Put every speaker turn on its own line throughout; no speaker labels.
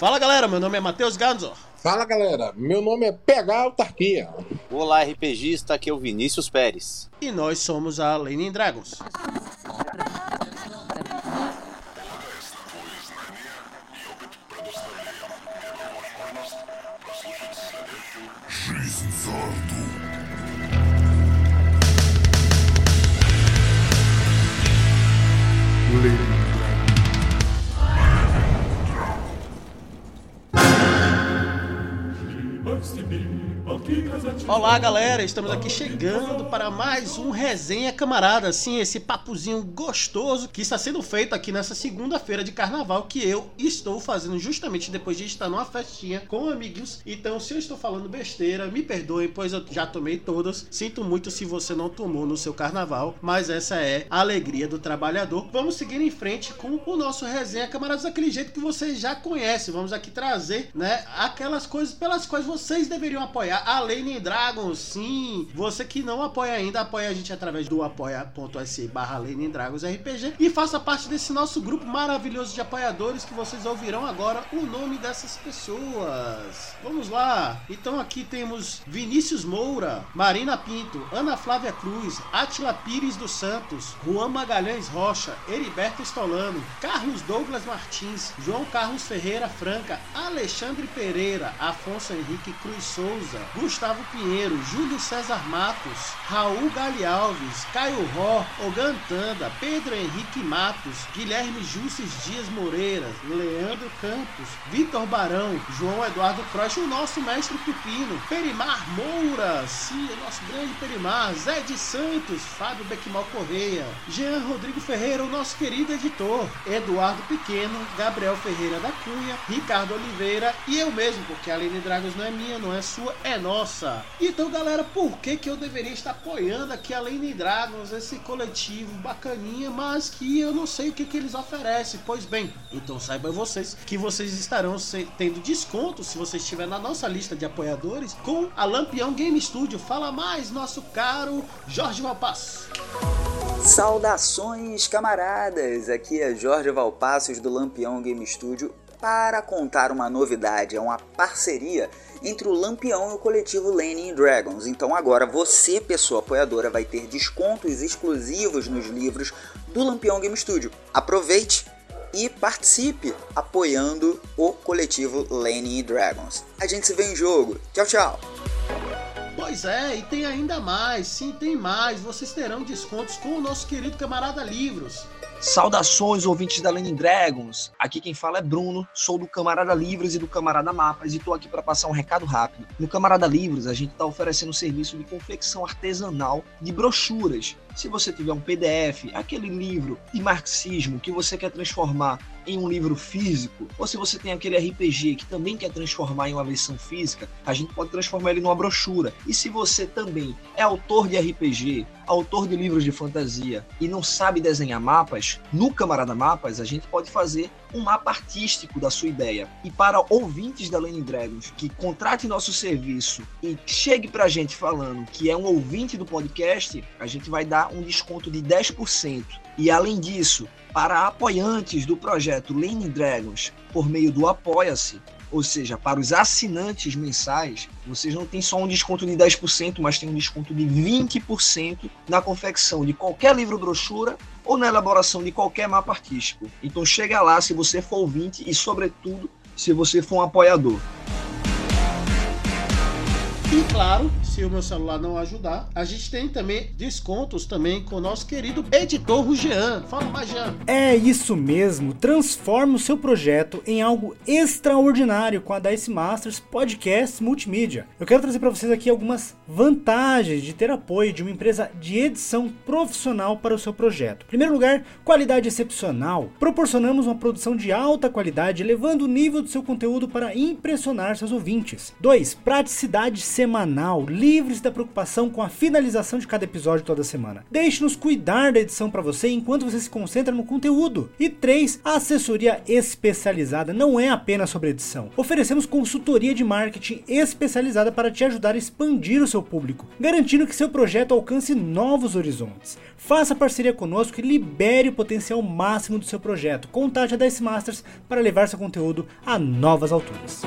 Fala galera, meu nome é Matheus Ganzor.
Fala galera, meu nome é PH Autarquia.
Olá, RPGista, aqui é o Vinícius Pérez.
E nós somos a Lenin Dragons. Olá galera, estamos aqui chegando para mais um Resenha Camarada, sim, esse papozinho gostoso que está sendo feito aqui nessa segunda-feira de carnaval que eu estou fazendo justamente depois de estar numa festinha com amigos. Então, se eu estou falando besteira, me perdoem, pois eu já tomei todas. Sinto muito se você não tomou no seu carnaval, mas essa é a alegria do trabalhador. Vamos seguir em frente com o nosso Resenha Camaradas daquele jeito que vocês já conhecem. Vamos aqui trazer, né, aquelas coisas pelas quais vocês deveriam apoiar, além de Dragons, sim. Você que não apoia ainda, apoia a gente através do apoia.se barra RPG e faça parte desse nosso grupo maravilhoso de apoiadores que vocês ouvirão agora o nome dessas pessoas. Vamos lá. Então aqui temos Vinícius Moura, Marina Pinto, Ana Flávia Cruz, Atila Pires dos Santos, Juan Magalhães Rocha, Heriberto Estolano, Carlos Douglas Martins, João Carlos Ferreira Franca, Alexandre Pereira, Afonso Henrique Cruz Souza, Gustavo Pinheiro, Júlio César Matos, Raul Gali Alves, Caio Ró, Ogantanda, Pedro Henrique Matos, Guilherme Jusces Dias Moreira, Leandro Campos, Vitor Barão, João Eduardo Croix, o nosso mestre Pepino, Perimar Moura, sim, o nosso grande Perimar, Zé de Santos, Fábio Beckmal Correia, Jean Rodrigo Ferreira, o nosso querido editor, Eduardo Pequeno, Gabriel Ferreira da Cunha, Ricardo Oliveira e eu mesmo, porque a Aline Dragos não é minha, não é sua, é nossa. Então, galera, por que, que eu deveria estar apoiando aqui a Lane Dragons, esse coletivo bacaninha, mas que eu não sei o que, que eles oferecem? Pois bem, então saibam vocês que vocês estarão tendo desconto se você estiver na nossa lista de apoiadores com a Lampião Game Studio. Fala mais, nosso caro Jorge Valpasso.
Saudações, camaradas! Aqui é Jorge Valpassos do Lampião Game Studio para contar uma novidade, é uma parceria entre o Lampião e o coletivo Lenin Dragons. Então agora você, pessoa apoiadora, vai ter descontos exclusivos nos livros do Lampião Game Studio. Aproveite e participe apoiando o coletivo Lenin Dragons. A gente se vê em jogo. Tchau, tchau.
Pois é, e tem ainda mais, sim, tem mais. Vocês terão descontos com o nosso querido camarada Livros.
Saudações, ouvintes da Lenin Dragons. Aqui quem fala é Bruno, sou do Camarada Livros e do Camarada Mapas e estou aqui para passar um recado rápido. No Camarada Livros, a gente está oferecendo um serviço de confecção artesanal de brochuras. Se você tiver um PDF, aquele livro de marxismo que você quer transformar em um livro físico, ou se você tem aquele RPG que também quer transformar em uma versão física, a gente pode transformar ele numa brochura. E se você também é autor de RPG, autor de livros de fantasia e não sabe desenhar mapas, no Camarada Mapas a gente pode fazer um mapa artístico da sua ideia. E para ouvintes da Lenin Dragons que contrate nosso serviço e chegue pra gente falando que é um ouvinte do podcast, a gente vai dar um desconto de 10%. E além disso, para apoiantes do projeto Lenin Dragons por meio do Apoia-se, ou seja, para os assinantes mensais, vocês não têm só um desconto de 10%, mas tem um desconto de 20% na confecção de qualquer livro brochura ou na elaboração de qualquer mapa artístico. Então chega lá se você for ouvinte e, sobretudo, se você for um apoiador.
E claro, se o meu celular não ajudar, a gente tem também descontos também com o nosso querido editor Rugian. Fala mais, Jean.
É isso mesmo. Transforme o seu projeto em algo extraordinário com a Dice Masters Podcast Multimídia. Eu quero trazer para vocês aqui algumas vantagens de ter apoio de uma empresa de edição profissional para o seu projeto. Em primeiro lugar, qualidade excepcional. Proporcionamos uma produção de alta qualidade, elevando o nível do seu conteúdo para impressionar seus ouvintes. 2. Praticidade semanal, livres da preocupação com a finalização de cada episódio toda semana. Deixe-nos cuidar da edição para você enquanto você se concentra no conteúdo. E 3. A assessoria especializada não é apenas sobre edição. Oferecemos consultoria de marketing especializada para te ajudar a expandir o seu público, garantindo que seu projeto alcance novos horizontes. Faça parceria conosco e libere o potencial máximo do seu projeto. Contate a Dice Masters para levar seu conteúdo a novas alturas.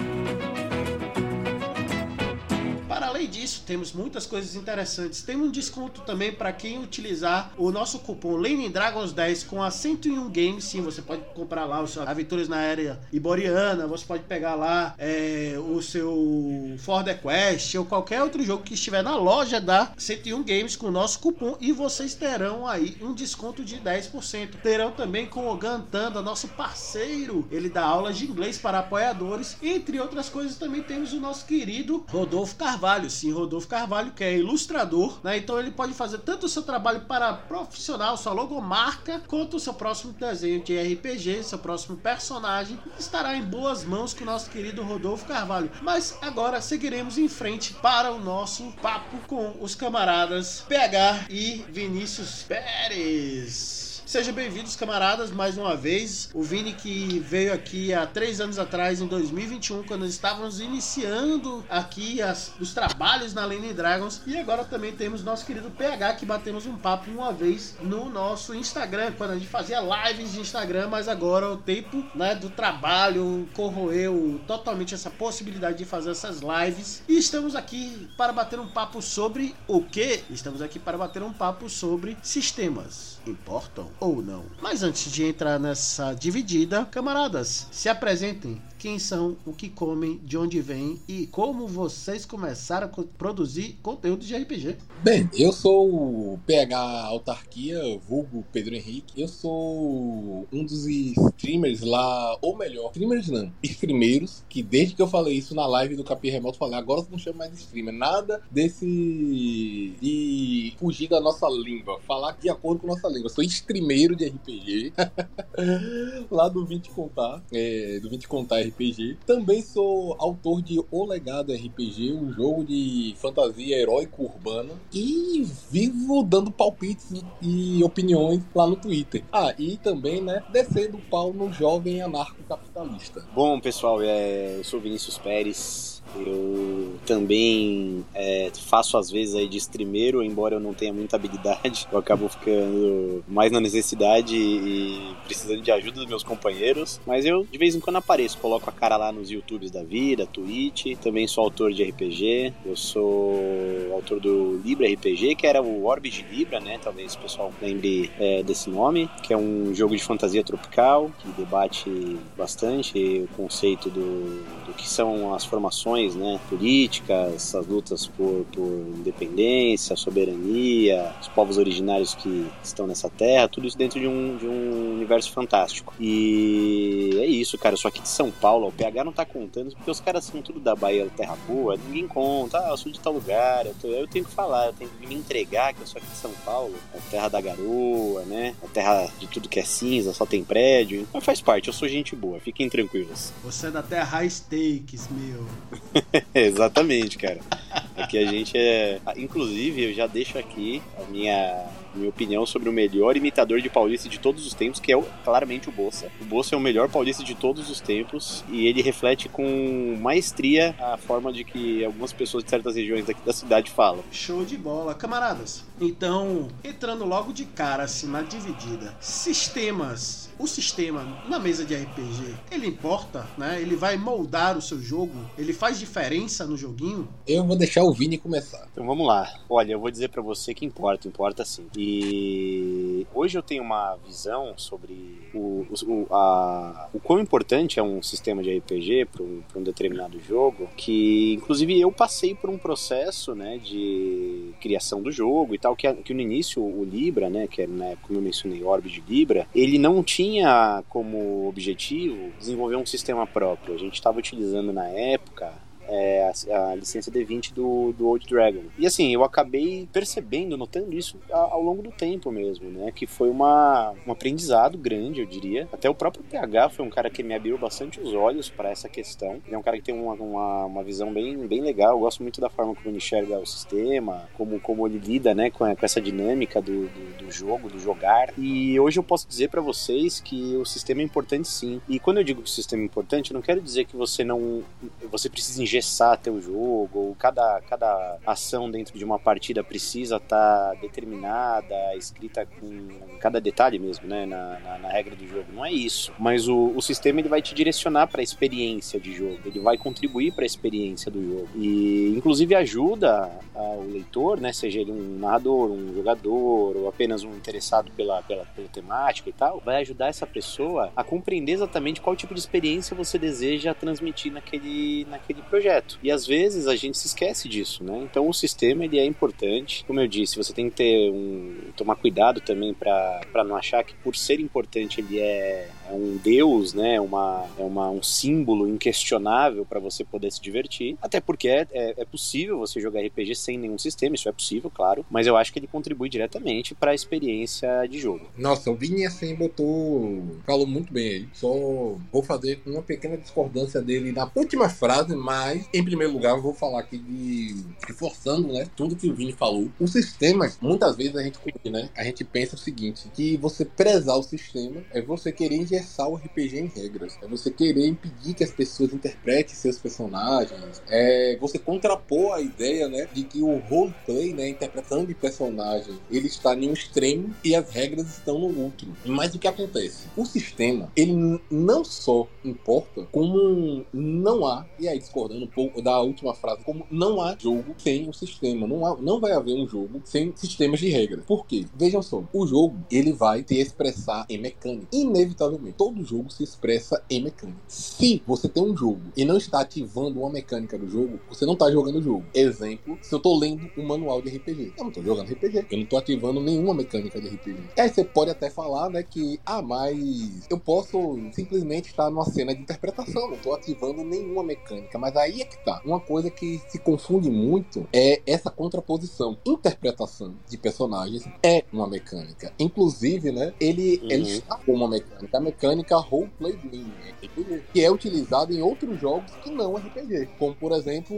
Disso, temos muitas coisas interessantes. Tem um desconto também para quem utilizar o nosso cupom Lenin Dragons 10 com a 101 Games. Sim, você pode comprar lá os seus Aventuras na Área Iboriana, você pode pegar lá é, o seu Ford Quest ou qualquer outro jogo que estiver na loja da 101 Games com o nosso cupom e vocês terão aí um desconto de 10%. Terão também com o Gantanda, nosso parceiro. Ele dá aulas de inglês para apoiadores. Entre outras coisas, também temos o nosso querido Rodolfo Carvalho Carvalho, sim, Rodolfo Carvalho, que é ilustrador, né? Então ele pode fazer tanto o seu trabalho para profissional, sua logomarca, quanto o seu próximo desenho de RPG, seu próximo personagem, estará em boas mãos com o nosso querido Rodolfo Carvalho. Mas agora seguiremos em frente para o nosso papo com os camaradas PH e Vinícius Pérez. Sejam bem-vindos, camaradas, mais uma vez. O Vini que veio aqui há três anos atrás, em 2021, quando estávamos iniciando aqui as, os trabalhos na Lane Dragons. E agora também temos nosso querido PH, que batemos um papo uma vez no nosso Instagram, quando a gente fazia lives de Instagram, mas agora o tempo né, do trabalho corroeu totalmente essa possibilidade de fazer essas lives. E estamos aqui para bater um papo sobre o que? Estamos aqui para bater um papo sobre sistemas importam ou não. Mas antes de entrar nessa dividida, camaradas, se apresentem quem são, o que comem, de onde vêm e como vocês começaram a produzir conteúdo de RPG.
Bem, eu sou o PH Autarquia, vulgo Pedro Henrique. Eu sou um dos streamers lá, ou melhor, streamers não, streameiros, que desde que eu falei isso na live do Capim Remoto, falei, agora você não chama mais de streamer. Nada desse de fugir da nossa língua, falar de acordo com nossa língua. Eu sou streameiro de RPG, lá do 20 Contar, é, do 20 Contar RPG RPG. Também sou autor de O Legado RPG, um jogo de fantasia heróico urbana. E vivo dando palpites e opiniões lá no Twitter. Ah, e também, né, descendo o pau no jovem anarcocapitalista.
Bom, pessoal, é, eu sou Vinícius Pérez eu também é, faço às vezes aí de streameiro, embora eu não tenha muita habilidade. Eu acabo ficando mais na necessidade e precisando de ajuda dos meus companheiros. Mas eu de vez em quando apareço, coloco a cara lá nos YouTubes da vida, Twitch. Também sou autor de RPG. Eu sou autor do Libra RPG, que era o Orbe de Libra, né? Talvez o pessoal lembre é, desse nome, que é um jogo de fantasia tropical que debate bastante o conceito do, do que são as formações né, políticas, as lutas por, por independência, soberania, os povos originários que estão nessa terra, tudo isso dentro de um, de um universo fantástico. E é isso, cara. Sou aqui de São Paulo, o PH não tá contando, porque os caras são tudo da Bahia, Terra Boa, ninguém conta, ah, eu sou de tal lugar, eu, tô, eu tenho que falar, eu tenho que me entregar que eu sou aqui de São Paulo, a terra da garoa, né? A terra de tudo que é cinza, só tem prédio. Mas faz parte, eu sou gente boa, fiquem tranquilos.
Você é da terra high stakes, meu.
Exatamente, cara. Aqui a gente é. Inclusive, eu já deixo aqui a minha minha opinião sobre o melhor imitador de paulista de todos os tempos, que é claramente o Bolsa. O Bolsa é o melhor paulista de todos os tempos e ele reflete com maestria a forma de que algumas pessoas de certas regiões daqui da cidade falam.
Show de bola. Camaradas, então, entrando logo de cara, assim, na dividida. Sistemas o sistema na mesa de RPG, ele importa, né? Ele vai moldar o seu jogo, ele faz diferença no joguinho?
Eu vou deixar o Vini começar.
Então vamos lá. Olha, eu vou dizer para você que importa, importa sim. E hoje eu tenho uma visão sobre o, o, a, o quão importante é um sistema de RPG para um, um, determinado jogo, que inclusive eu passei por um processo, né, de criação do jogo e tal, que, que no início o Libra, né, que é, né, como eu mencionei, Orb de Libra, ele não tinha como objetivo desenvolver um sistema próprio. A gente estava utilizando na época é, a, a, licença D20 do, do Old Dragon. E assim, eu acabei percebendo, notando isso ao, longo do tempo mesmo, né? Que foi uma, um aprendizado grande, eu diria. Até o próprio PH foi um cara que me abriu bastante os olhos para essa questão. Ele é um cara que tem uma, uma, uma, visão bem, bem legal. Eu gosto muito da forma como ele enxerga o sistema, como, como ele lida né, com, com essa dinâmica do, do, do jogo, do jogar. E hoje eu posso dizer para vocês que o sistema é importante sim. E quando eu digo que o sistema é importante, eu não quero dizer que você não. Você precisa engessar teu jogo, ou cada, cada ação dentro de uma partida precisa estar tá determinada, escrita com cada detalhe mesmo, né, na, na, na regra do jogo. Não é isso. Mas o, o sistema ele vai te direcionar para a experiência de jogo. Ele vai contribuir para a experiência do jogo. E, inclusive, ajuda o leitor, né, seja ele um narrador, um jogador, ou apenas um interessado pela, pela, pela temática e tal, vai ajudar essa pessoa a compreender exatamente qual tipo de experiência você deseja transmitir naquele, naquele projeto. E às vezes a gente se esquece disso, né? Então o sistema ele é importante. Como eu disse, você tem que ter um, tomar cuidado também para não achar que por ser importante ele é um deus, né? Uma, é uma, um símbolo inquestionável para você poder se divertir. Até porque é, é, é, possível você jogar RPG sem nenhum sistema, isso é possível, claro. Mas eu acho que ele contribui diretamente para a experiência de jogo.
Nossa, o Vini assim botou. falou muito bem aí. Só vou fazer uma pequena discordância dele na última frase, mas em primeiro lugar eu vou falar aqui de. reforçando, né? Tudo que o Vini falou. O sistema, muitas vezes a gente, né? A gente pensa o seguinte: que você prezar o sistema é você querer engessar o RPG em regras. É você querer impedir que as pessoas interpretem seus personagens. É você contrapor a ideia, né? De que o roleplay, né? Interpretação de personagem, ele está em um extremo e as regras estão no outro. Mas o que acontece? O sistema, ele não só importa, como não há, e aí discordando um pouco da última frase, como não há jogo sem o sistema. Não, há, não vai haver um jogo sem sistemas de regras. Por quê? Vejam só, o jogo, ele vai te expressar em mecânica. Inevitavelmente, todo jogo se expressa em mecânica. Se você tem um jogo e não está ativando uma mecânica do jogo, você não está jogando o jogo. Exemplo, se eu estou lendo um manual de RPG. Eu não estou jogando RPG. Eu não estou ativando nenhuma mecânica de RPG. E aí você pode até falar, né, que, ah, mas eu posso simplesmente estar numa cena de interpretação, não estou ativando nenhuma mecânica. Mas aí é que tá. Uma coisa que se confunde muito é essa contraposição. Interpretação de personagens é uma mecânica. Inclusive, né, ele, uhum. ele está com uma mecânica. A mecânica roleplay game, que é utilizada em outros jogos que não RPG. Como, por exemplo,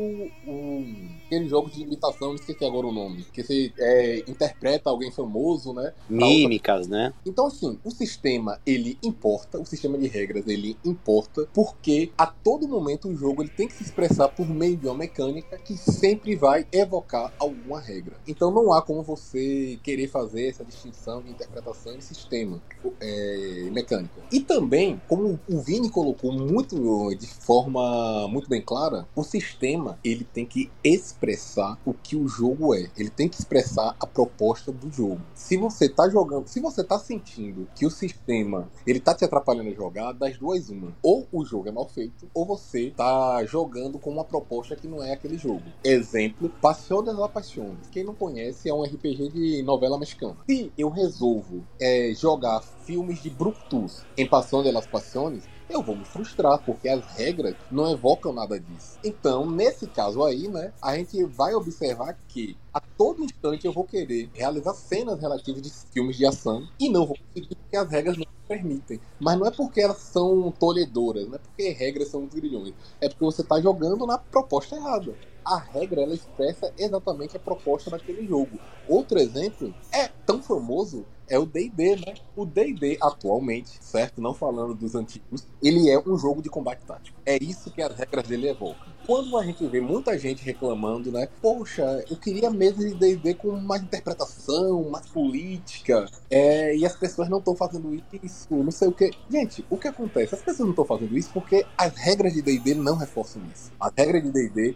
um, aquele jogo de imitação, esqueci agora o nome. Que você é, interpreta alguém famoso, né?
Mímicas, outra... né?
Então, assim, o sistema, ele importa, o sistema de regras, ele importa, porque a todo momento o jogo ele tem que se expressar por meio de uma mecânica que sempre vai evocar alguma regra. Então, não há como você querer fazer essa distinção de interpretação de sistema é, mecânica. E também, como o Vini colocou muito de forma muito bem clara, o sistema ele tem que expressar o que o jogo é. Ele tem que expressar a proposta do jogo. Se você tá jogando, se você tá sentindo que o sistema ele tá te atrapalhando a jogar, das duas uma. Ou o jogo é mal feito, ou você tá jogando com uma proposta que não é aquele jogo. Exemplo, Passion das Apaixones. Quem não conhece é um RPG de novela mexicana. Se eu resolvo é, jogar filmes de Brutus em Passion de las Passiones, eu vou me frustrar, porque as regras não evocam nada disso. Então, nesse caso aí, né, a gente vai observar que a todo instante eu vou querer realizar cenas relativas de filmes de ação e não vou conseguir porque as regras não permitem. Mas não é porque elas são tolhedoras, não é porque regras são grilhões, é porque você está jogando na proposta errada. A regra ela expressa exatamente a proposta daquele jogo. Outro exemplo é tão famoso é o D&D, né? O D&D atualmente, certo? Não falando dos antigos, ele é um jogo de combate tático. É isso que as regras dele evocam. Quando a gente vê muita gente reclamando, né? Poxa, eu queria mesmo de D&D com mais interpretação, mais política, é, e as pessoas não estão fazendo isso, não sei o que. Gente, o que acontece? As pessoas não estão fazendo isso porque as regras de D&D não reforçam isso. A regra de D&D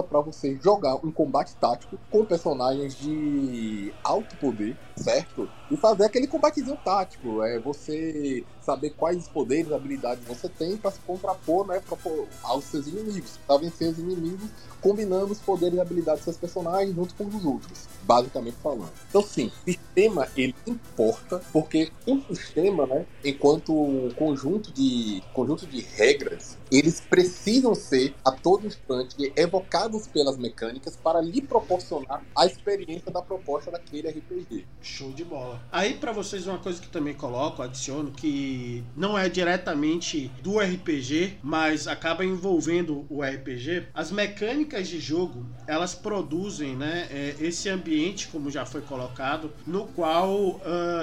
para você jogar um combate tático com personagens de alto poder, certo? E fazer aquele combatezinho tático. É você saber quais poderes, habilidades você tem para se contrapor, né, pra, aos seus inimigos, para vencer os inimigos, combinando os poderes e habilidades dos seus personagens junto com os outros, basicamente falando. Então, sim, o sistema ele importa porque um sistema, né, enquanto conjunto de conjunto de regras, eles precisam ser a todo instante evocados pelas mecânicas para lhe proporcionar a experiência da proposta daquele RPG.
Show de bola. Aí para vocês uma coisa que também coloco, adiciono que não é diretamente do RPG, mas acaba envolvendo o RPG. As mecânicas de jogo elas produzem, né, é, esse ambiente como já foi colocado, no qual uh,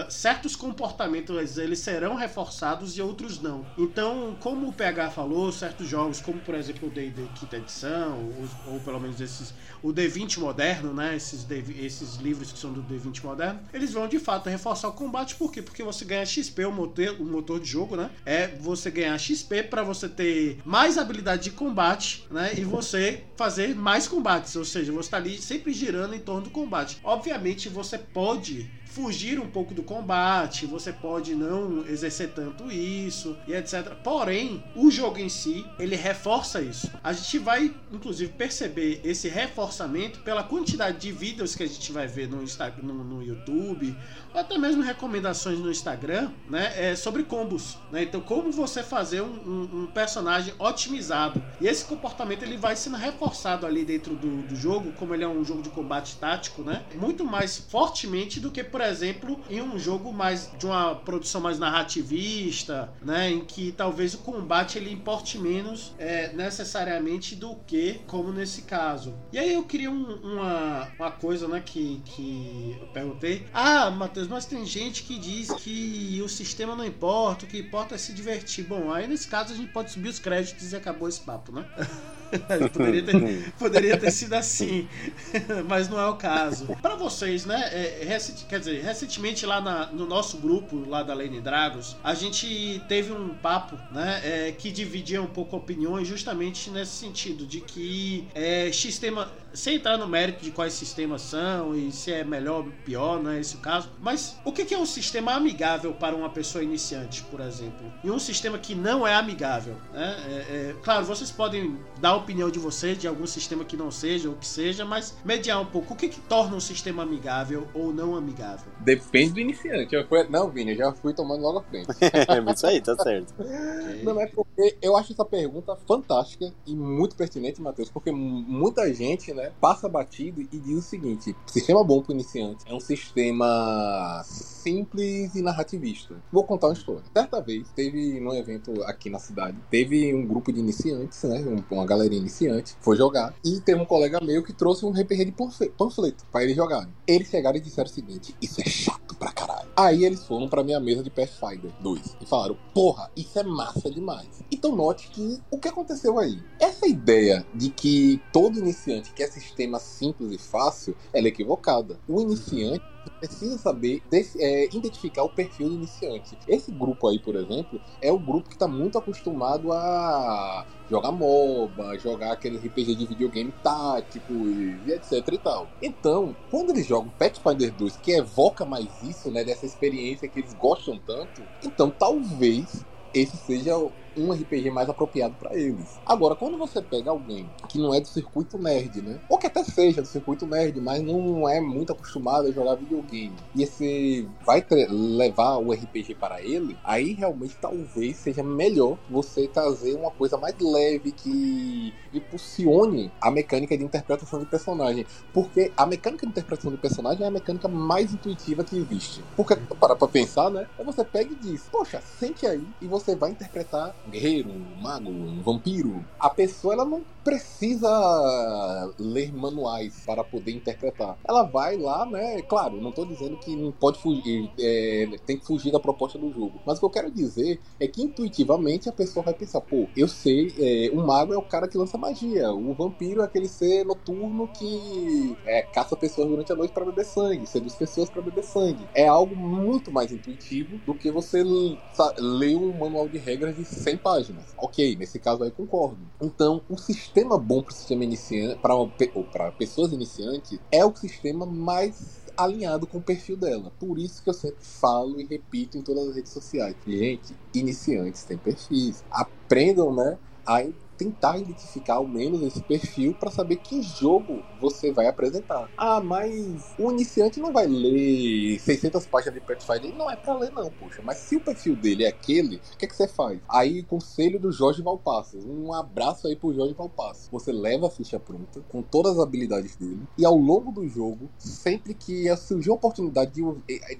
certos comportamentos eles serão reforçados e outros não. Então, como o PH falou, certos jogos, como por exemplo o D&D quinta edição, ou, ou, pelo menos esses, o D20 moderno, né, esses, D, esses livros que são do D20 moderno, eles vão de fato reforçar o combate, por quê? Porque você ganha XP, o motor, o motor de jogo, né, é você ganhar XP para você ter mais habilidade de combate, né, e você fazer mais combates, ou seja, você está ali sempre girando em torno do combate. Obviamente você pode fugir um pouco do combate, você pode não exercer tanto isso e etc. Porém, o jogo em si, ele reforça isso. A gente vai, inclusive, perceber esse reforçamento pela quantidade de vídeos que a gente vai ver no, Instagram, no, no YouTube, ou até mesmo recomendações no Instagram, né, é, sobre combos. Né? Então, como você fazer um, um, um, personagem otimizado. E esse comportamento ele vai sendo reforçado ali dentro do, do jogo, como ele é um jogo de combate tático, né? Muito mais fortemente do que, por exemplo, em um jogo mais de uma produção mais narrativista, né, em que talvez o combate ele importe menos é, necessariamente do que como nesse caso. E aí eu queria um, uma, uma coisa, né, que, que eu perguntei. Ah, Matheus, mas tem gente que diz que o sistema não importa, o que importa é se divertir. Bom, aí nesse caso a gente pode subir os créditos e acabou esse papo, né? poderia, ter, poderia ter sido assim, mas não é o caso. Para vocês, né? É, quer dizer, recentemente lá na, no nosso grupo lá da Lane Dragos, a gente teve um papo, né? É, que dividia um pouco opiniões justamente nesse sentido de que é, sistema sem entrar no mérito de quais sistemas são e se é melhor ou pior, não é esse o caso. Mas o que é um sistema amigável para uma pessoa iniciante, por exemplo? E um sistema que não é amigável, né? É, é, claro, vocês podem dar opinião de vocês de algum sistema que não seja ou que seja, mas mediar um pouco. O que, que torna um sistema amigável ou não amigável?
Depende do iniciante. Eu fui... Não, Vini, eu já fui tomando logo a frente.
é isso aí, tá certo.
Okay. Não é porque eu acho essa pergunta fantástica e muito pertinente, Matheus, porque muita gente, né, passa batido e diz o seguinte: sistema bom para iniciante é um sistema simples e narrativista. Vou contar uma história. Certa vez, teve num evento aqui na cidade, teve um grupo de iniciantes, né, uma iniciante, foi jogar, e teve um colega meu que trouxe um RPG de panfleto para eles jogarem. Eles chegaram e disseram o seguinte: Isso é chato pra caralho. Aí eles foram pra minha mesa de Pathfinder 2 e falaram: Porra, isso é massa demais. Então note que o que aconteceu aí? Essa ideia de que todo iniciante quer sistema simples e fácil, ela é equivocada. O iniciante precisa saber é, identificar o perfil do iniciante. Esse grupo aí, por exemplo, é o grupo que está muito acostumado a jogar MOBA, jogar aquele RPG de videogame tático e etc e tal. Então, quando eles jogam Pathfinder 2, que evoca mais isso, né, dessa experiência que eles gostam tanto, então talvez esse seja um RPG mais apropriado para eles. Agora, quando você pega alguém que não é do circuito nerd, né? Ou que até seja do circuito nerd, mas não é muito acostumado a jogar videogame, e você vai levar o RPG para ele, aí realmente talvez seja melhor você trazer uma coisa mais leve que impulsione a mecânica de interpretação de personagem. Porque a mecânica de interpretação de personagem é a mecânica mais intuitiva que existe. Porque, para pra pensar, né? Aí você pega e diz, poxa, sente aí e você vai interpretar guerreiro, um mago, um vampiro. A pessoa, ela não precisa ler manuais para poder interpretar. Ela vai lá, né? Claro, não estou dizendo que não pode fugir, é, tem que fugir da proposta do jogo. Mas o que eu quero dizer é que intuitivamente a pessoa vai pensar, pô, eu sei, é, o mago é o cara que lança magia, o vampiro é aquele ser noturno que é, caça pessoas durante a noite para beber sangue, seduz pessoas para beber sangue. É algo muito mais intuitivo do que você ler um manual de regras de 100 páginas. Ok, nesse caso aí concordo. Então, o sistema bom para sistema iniciante, para pessoas iniciantes, é o sistema mais alinhado com o perfil dela. Por isso que eu sempre falo e repito em todas as redes sociais. Gente, iniciantes têm perfis. Aprendam, né? A tentar identificar ao menos esse perfil para saber que jogo você vai apresentar. Ah, mas o iniciante não vai ler 600 páginas de Pathfinder. Não é para ler não, poxa. Mas se o perfil dele é aquele, o que, é que você faz? Aí, conselho do Jorge Valpassos. Um abraço aí pro Jorge Valpassos. Você leva a ficha pronta, com todas as habilidades dele, e ao longo do jogo, sempre que surgir a oportunidade de,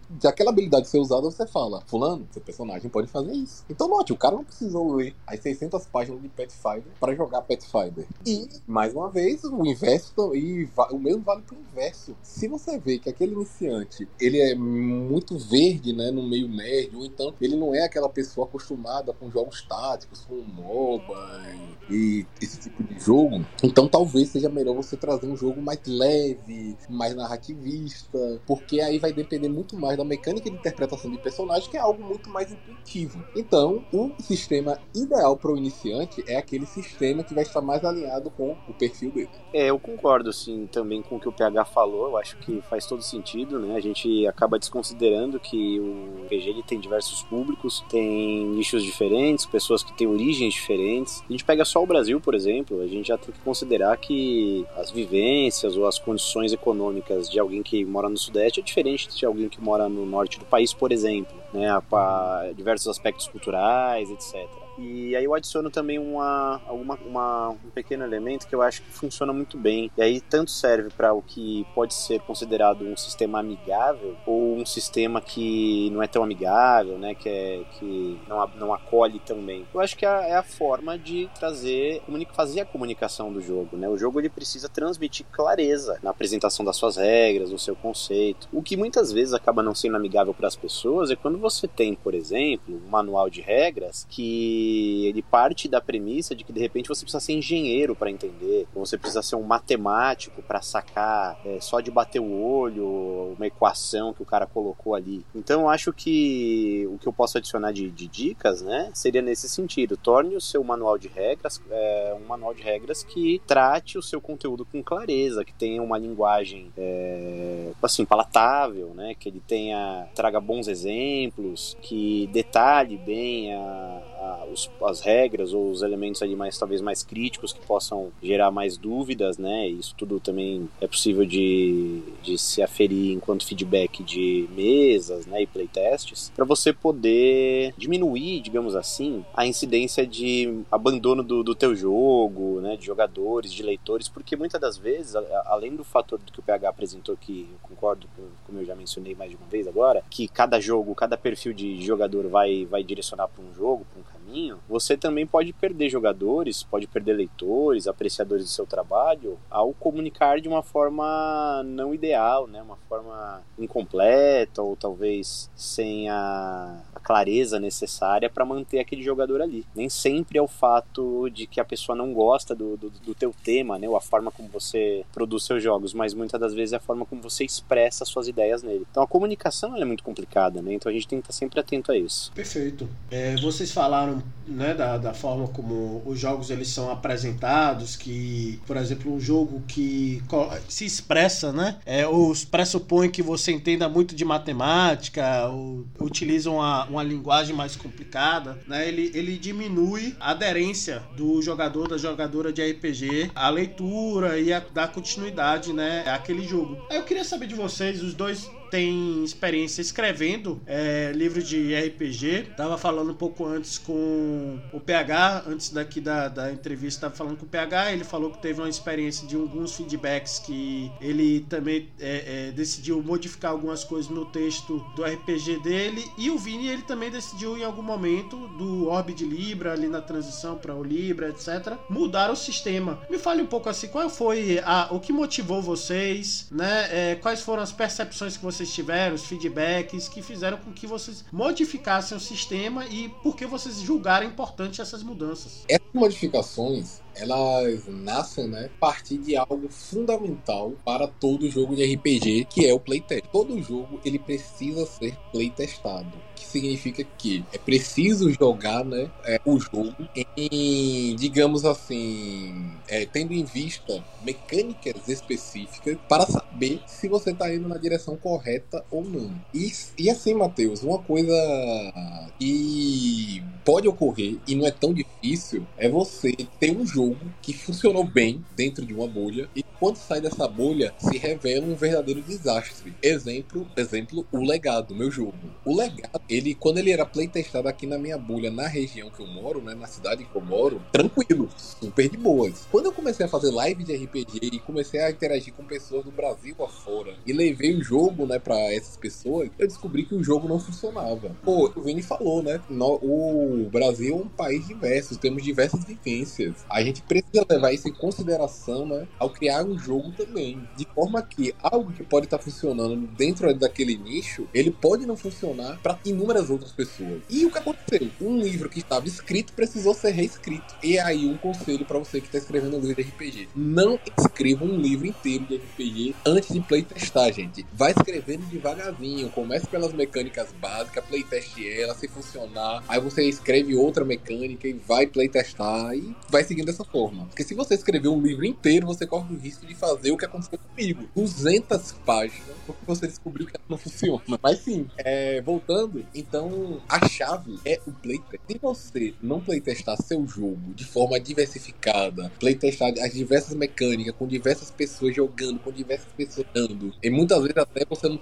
de aquela habilidade ser usada, você fala, fulano, seu personagem pode fazer isso. Então note, o cara não precisou ler as 600 páginas de Pathfinder para jogar Pathfinder. E, mais uma vez, o inverso e o mesmo vale pro inverso. Se você vê que aquele iniciante, ele é muito verde, né, no meio nerd, ou então ele não é aquela pessoa acostumada com jogos táticos, com MOBA e, e esse tipo de jogo, então talvez seja melhor você trazer um jogo mais leve, mais narrativista, porque aí vai depender muito mais da mecânica de interpretação de personagem, que é algo muito mais intuitivo. Então, o sistema ideal para o iniciante é aquele sistema que vai estar mais alinhado com o perfil dele.
É, eu concordo, sim, também com o que o PH falou. Eu acho que faz todo sentido, né? A gente acaba desconsiderando que o PG ele tem diversos públicos, tem nichos diferentes, pessoas que têm origens diferentes. A gente pega só o Brasil, por exemplo, a gente já tem que considerar que as vivências ou as condições econômicas de alguém que mora no Sudeste é diferente de alguém que mora no Norte do país, por exemplo, né? Diversos aspectos culturais, etc. E aí eu adiciono também uma, alguma, uma, um pequeno elemento que eu acho que funciona muito bem. E aí tanto serve para o que pode ser considerado um sistema amigável ou um sistema que não é tão amigável, né? Que, é, que não, não acolhe tão bem. Eu acho que é, é a forma de trazer, fazer a comunicação do jogo, né? O jogo ele precisa transmitir clareza na apresentação das suas regras, do seu conceito. O que muitas vezes acaba não sendo amigável para as pessoas é quando você tem, por exemplo, um manual de regras que ele parte da premissa de que de repente você precisa ser engenheiro para entender, ou você precisa ser um matemático para sacar é, só de bater o olho uma equação que o cara colocou ali. Então eu acho que o que eu posso adicionar de, de dicas, né, seria nesse sentido. Torne o seu manual de regras é, um manual de regras que trate o seu conteúdo com clareza, que tenha uma linguagem é, assim palatável, né, que ele tenha traga bons exemplos, que detalhe bem a, a, os, as regras ou os elementos ali mais talvez mais críticos que possam gerar mais dúvidas, né? Isso tudo também é possível de, de se aferir enquanto feedback de mesas, né, e playtests, para você poder diminuir, digamos assim, a incidência de abandono do, do teu jogo, né, de jogadores, de leitores, porque muitas das vezes, além do fator do que o PH apresentou, que eu concordo, como eu já mencionei mais de uma vez agora, que cada jogo, cada perfil de jogador vai, vai direcionar para um jogo, para um caminho, você também pode perder jogadores, pode perder leitores, apreciadores do seu trabalho, ao comunicar de uma forma não ideal, né? Uma forma incompleta ou talvez sem a, a clareza necessária para manter aquele jogador ali. Nem sempre é o fato de que a pessoa não gosta do, do, do teu tema, né? Ou a forma como você produz seus jogos, mas muitas das vezes é a forma como você expressa suas ideias nele. Então a comunicação é muito complicada, né? Então a gente tem que estar sempre atento a isso.
Perfeito. É, vocês falaram né, da, da forma como os jogos eles são apresentados, que, por exemplo, um jogo que se expressa, né, é, os pressupõe que você entenda muito de matemática, ou utiliza uma, uma linguagem mais complicada, né, ele, ele diminui a aderência do jogador, da jogadora de RPG, à leitura e a dar continuidade, né, àquele jogo. Eu queria saber de vocês, os dois tem experiência escrevendo é, livros de RPG. Tava falando um pouco antes com o PH, antes daqui da, da entrevista, tava falando com o PH. Ele falou que teve uma experiência de alguns feedbacks que ele também é, é, decidiu modificar algumas coisas no texto do RPG dele. E o Vini, ele também decidiu em algum momento do Orb de Libra, ali na transição para o Libra, etc., mudar o sistema. Me fale um pouco assim, qual foi a, o que motivou vocês, né? É, quais foram as percepções que vocês vocês tiveram, os feedbacks que fizeram com que vocês modificassem o sistema e por que vocês julgaram importante essas mudanças.
Essas modificações elas nascem, né, a partir de algo fundamental para todo jogo de RPG, que é o playtest. Todo jogo ele precisa ser playtestado, que significa que é preciso jogar, né, é, o jogo em, digamos assim, é, tendo em vista mecânicas específicas para saber se você está indo na direção correta ou não. E, e assim, Matheus, uma coisa que pode ocorrer e não é tão difícil é você ter um jogo que funcionou bem dentro de uma bolha e quando sai dessa bolha se revela um verdadeiro desastre. Exemplo, exemplo, o legado, meu jogo. O legado, ele quando ele era playtestado aqui na minha bolha, na região que eu moro, né, na cidade que eu moro, tranquilo, super de boas. Quando eu comecei a fazer live de RPG e comecei a interagir com pessoas do Brasil afora e levei o jogo, né, para essas pessoas, eu descobri que o jogo não funcionava. Pô, o Vini falou, né? No, o Brasil é um país diverso, temos diversas vivências. A gente precisa levar isso em consideração, né, ao criar um jogo também. De forma que algo que pode estar tá funcionando dentro daquele nicho, ele pode não funcionar para inúmeras outras pessoas. E o que aconteceu? Um livro que estava escrito precisou ser reescrito. E aí um conselho para você que está escrevendo um livro de RPG. Não escreva um livro inteiro de RPG antes de playtestar, gente. Vai escrevendo devagarzinho. Comece pelas mecânicas básicas, playteste ela, se funcionar. Aí você escreve outra mecânica e vai playtestar e vai seguindo dessa forma. Porque se você escrever um livro inteiro, você corre o risco de fazer o que aconteceu comigo. 200 páginas, porque você descobriu que não funciona. Mas sim, é, voltando, então a chave é o playtest. Se você não playtestar seu jogo de forma diversificada, playtestar as diversas mecânicas, com diversas pessoas jogando, com diversas pessoas dando, e muitas vezes até você não.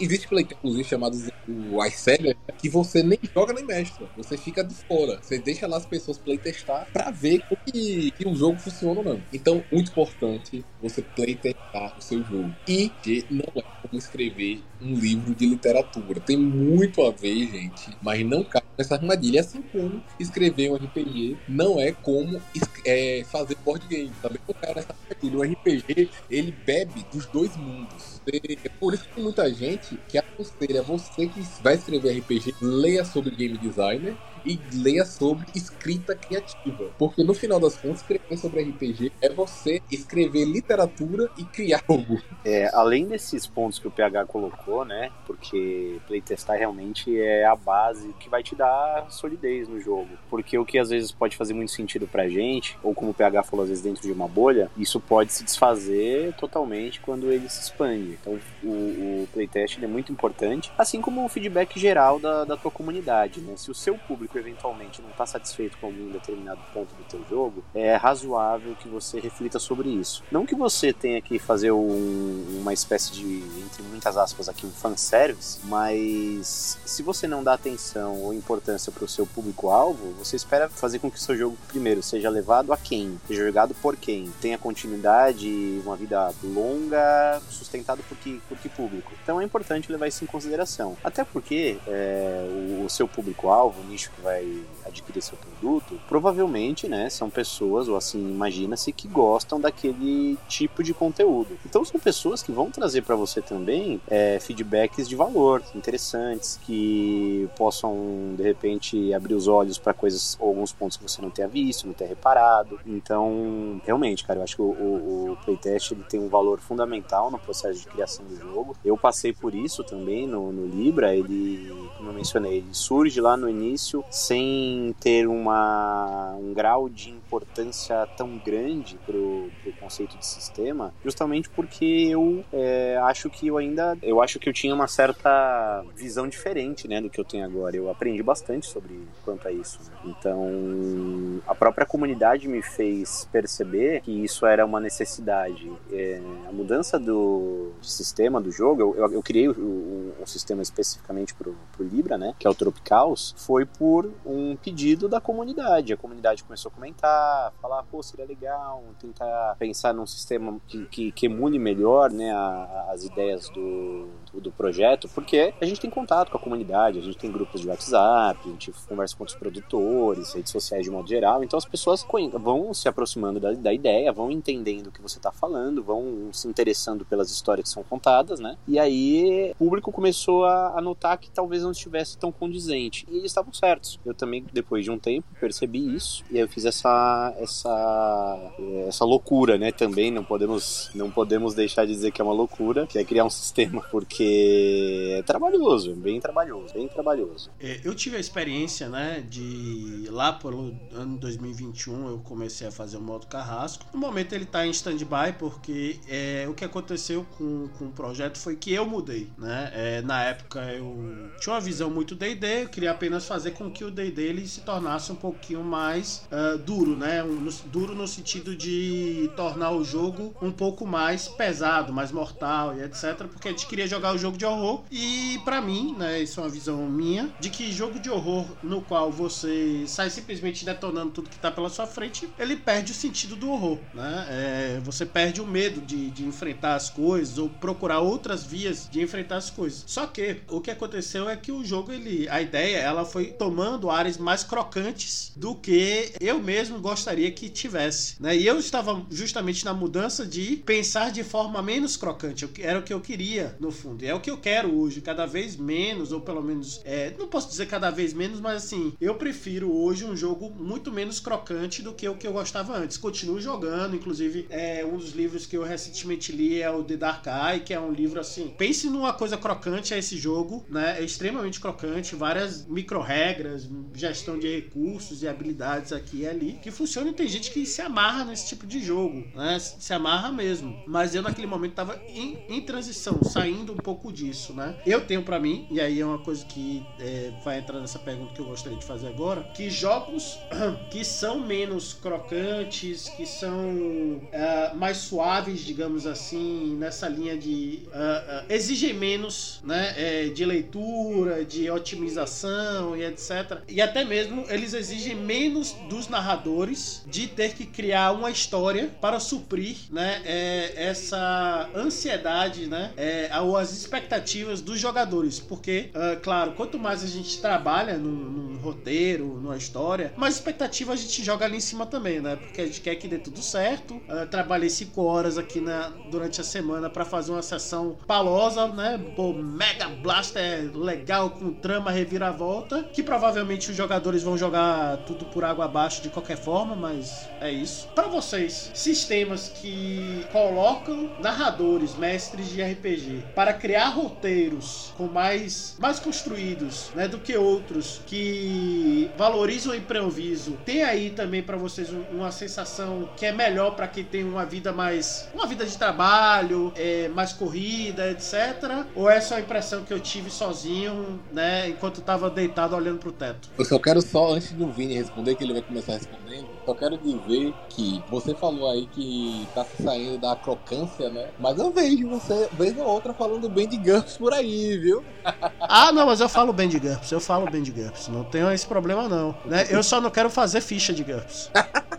Existe playtest, inclusive, chamados o iSeller, que você nem joga nem mestra. Você fica de fora. Você deixa lá as pessoas playtestar pra ver que, que o jogo funciona ou não. Então, muito importante você playtestar o seu jogo. E que não é como escrever um livro de literatura. Tem muito a ver, gente, mas não cabe nessa armadilha. Assim como escrever um RPG não é como é, fazer board game. Também não cai nessa armadilha. O RPG, ele bebe dos dois mundos. É por isso que muita gente que aconselha você que vai escrever RPG, leia sobre game designer e leia sobre escrita criativa. Porque no final das contas, escrever sobre RPG é você escrever literatura e criar jogo.
É, além desses pontos que o PH colocou, né? Porque playtestar realmente é a base que vai te dar solidez no jogo. Porque o que às vezes pode fazer muito sentido pra gente, ou como o PH falou, às vezes dentro de uma bolha, isso pode se desfazer totalmente quando ele se expande. Então o, o playtest é muito importante, assim como o feedback geral da, da tua comunidade, né? Se o seu público eventualmente não está satisfeito com algum determinado ponto do teu jogo, é razoável que você reflita sobre isso. Não que você tenha que fazer um, uma espécie de, entre muitas aspas aqui, um fanservice, mas se você não dá atenção ou importância para o seu público-alvo, você espera fazer com que o seu jogo, primeiro, seja levado a quem? Seja jogado por quem? Tenha continuidade, uma vida longa, sustentado por que, por que público? Então é importante levar isso em consideração. Até porque é, o, o seu público-alvo, o nicho que vai adquirir seu produto, provavelmente, né, são pessoas, ou assim imagina-se, que gostam daquele tipo de conteúdo. Então são pessoas que vão trazer para você também é, feedbacks de valor, interessantes, que possam, de repente, abrir os olhos para coisas, ou alguns pontos que você não tenha visto, não tenha reparado. Então, realmente, cara, eu acho que o, o, o playtest ele tem um valor fundamental no processo de criação do jogo. Eu passei por isso também no, no Libra, ele, como eu mencionei, ele surge lá no início sem ter uma, um grau de importância tão grande pro, pro conceito de sistema, justamente porque eu é, acho que eu ainda eu acho que eu tinha uma certa visão diferente, né, do que eu tenho agora. Eu aprendi bastante sobre quanto a isso. Né? Então, a própria comunidade me fez perceber que isso era uma necessidade. É, a mudança do sistema do jogo, eu, eu, eu criei o, o, o, sistema especificamente pro, pro Libra, né, que é o Tropicals, foi por um pedido da comunidade. A comunidade começou a comentar, falar, pô, seria legal tentar pensar num sistema que, que, que emule melhor, né, a, as ideias do, do, do projeto, porque a gente tem contato com a comunidade, a gente tem grupos de WhatsApp, a gente conversa com outros produtores, redes sociais de modo geral, então as pessoas vão se aproximando da, da ideia, vão entendendo o que você está falando, vão se interessando pelas histórias que são contadas, né? E aí o público começou a, a notar que talvez não estivesse tão condizente. E eles estavam certos. Eu também, depois de um tempo, percebi isso e eu fiz essa essa essa loucura, né? Também não podemos não podemos deixar de dizer que é uma loucura, que é criar um sistema porque é trabalhoso, é bem trabalhoso, bem trabalhoso.
É, eu tive a experiência, né, de lá pelo ano 2021 eu comecei a fazer o modo carrasco. No momento ele está em stand-by porque é, o que aconteceu com, com o projeto foi que eu mudei, né? É, na época eu tinha uma visão muito D&D, eu queria apenas fazer com que o D&D ele se tornasse um pouquinho mais uh, duro, né? Um, duro no sentido de tornar o jogo um pouco mais pesado, mais mortal e etc, porque a gente queria jogar o jogo de horror e para mim, né, isso é uma visão minha, de que jogo de horror no qual você sai simplesmente detonando tudo que tá pela sua frente, ele perde o sentido do horror, né? É, você perde o medo de, de enfrentar as coisas ou procurar outras vias de enfrentar as coisas. Só que o que aconteceu é que o jogo, ele, a ideia, ela foi tomando áreas mais crocantes do que eu mesmo gostaria que tivesse, né? E eu estava justamente na mudança de pensar de forma menos crocante. Era o que eu queria, no fundo. E é o que eu quero hoje, cada vez menos, ou pelo menos, é, não posso dizer cada vez menos, mas assim, eu prefiro hoje um jogo muito menos crocante do que o que eu gostava antes. Continuo jogando, inclusive, é, um dos livros que eu recentemente li é o The Dark Eye, que é um livro assim. Pense numa coisa crocante a esse jogo, né? É extremamente crocante, várias micro-regras, gestão de recursos e habilidades aqui e ali, que funciona e tem gente que se amarra nesse tipo de jogo, né? Se amarra mesmo. Mas eu naquele momento tava em, em transição, saindo um pouco disso, né? Eu tenho para mim, e aí é uma coisa que é, vai entrar nessa pergunta que eu gostaria de fazer agora, que jogos que são menos crocantes, que são uh, mais suaves, digamos assim, nessa linha de uh, uh, exigem menos, né, é, de leitura, de otimização e etc. E até mesmo eles exigem menos dos narradores de ter que criar uma história para suprir, né, é, essa ansiedade, né, é, ou as expectativas dos jogadores, porque, claro, quanto mais a gente trabalha num, num roteiro, numa história, mais expectativa a gente joga ali em cima também, né, porque a gente quer que dê tudo certo. trabalhei cinco horas aqui na, durante a semana para fazer uma sessão palosa, né? Pô, Mega Blaster legal com trama reviravolta, que provavelmente os jogadores vão jogar tudo por água abaixo de qualquer forma, mas é isso. Para vocês, sistemas que colocam narradores, mestres de RPG para criar roteiros com mais mais construídos, né, do que outros que valorizam o improviso. Tem aí também para vocês uma sensação que é melhor para quem tem uma vida mais uma vida de trabalho, é, mais corrida, etc. Ou é só a impressão que eu tive sozinho, né, enquanto eu tava deitado olhando pro teto?
Eu só quero só, antes do Vini responder, que ele vai começar respondendo, só quero dizer que você falou aí que tá saindo da crocância, né? Mas eu vejo você, vez ou outra, falando bem de GURPS por aí, viu?
ah, não, mas eu falo bem de GURPS, eu falo bem de GURPS, não tenho esse problema não. Né? Eu só não quero fazer ficha de GURPS.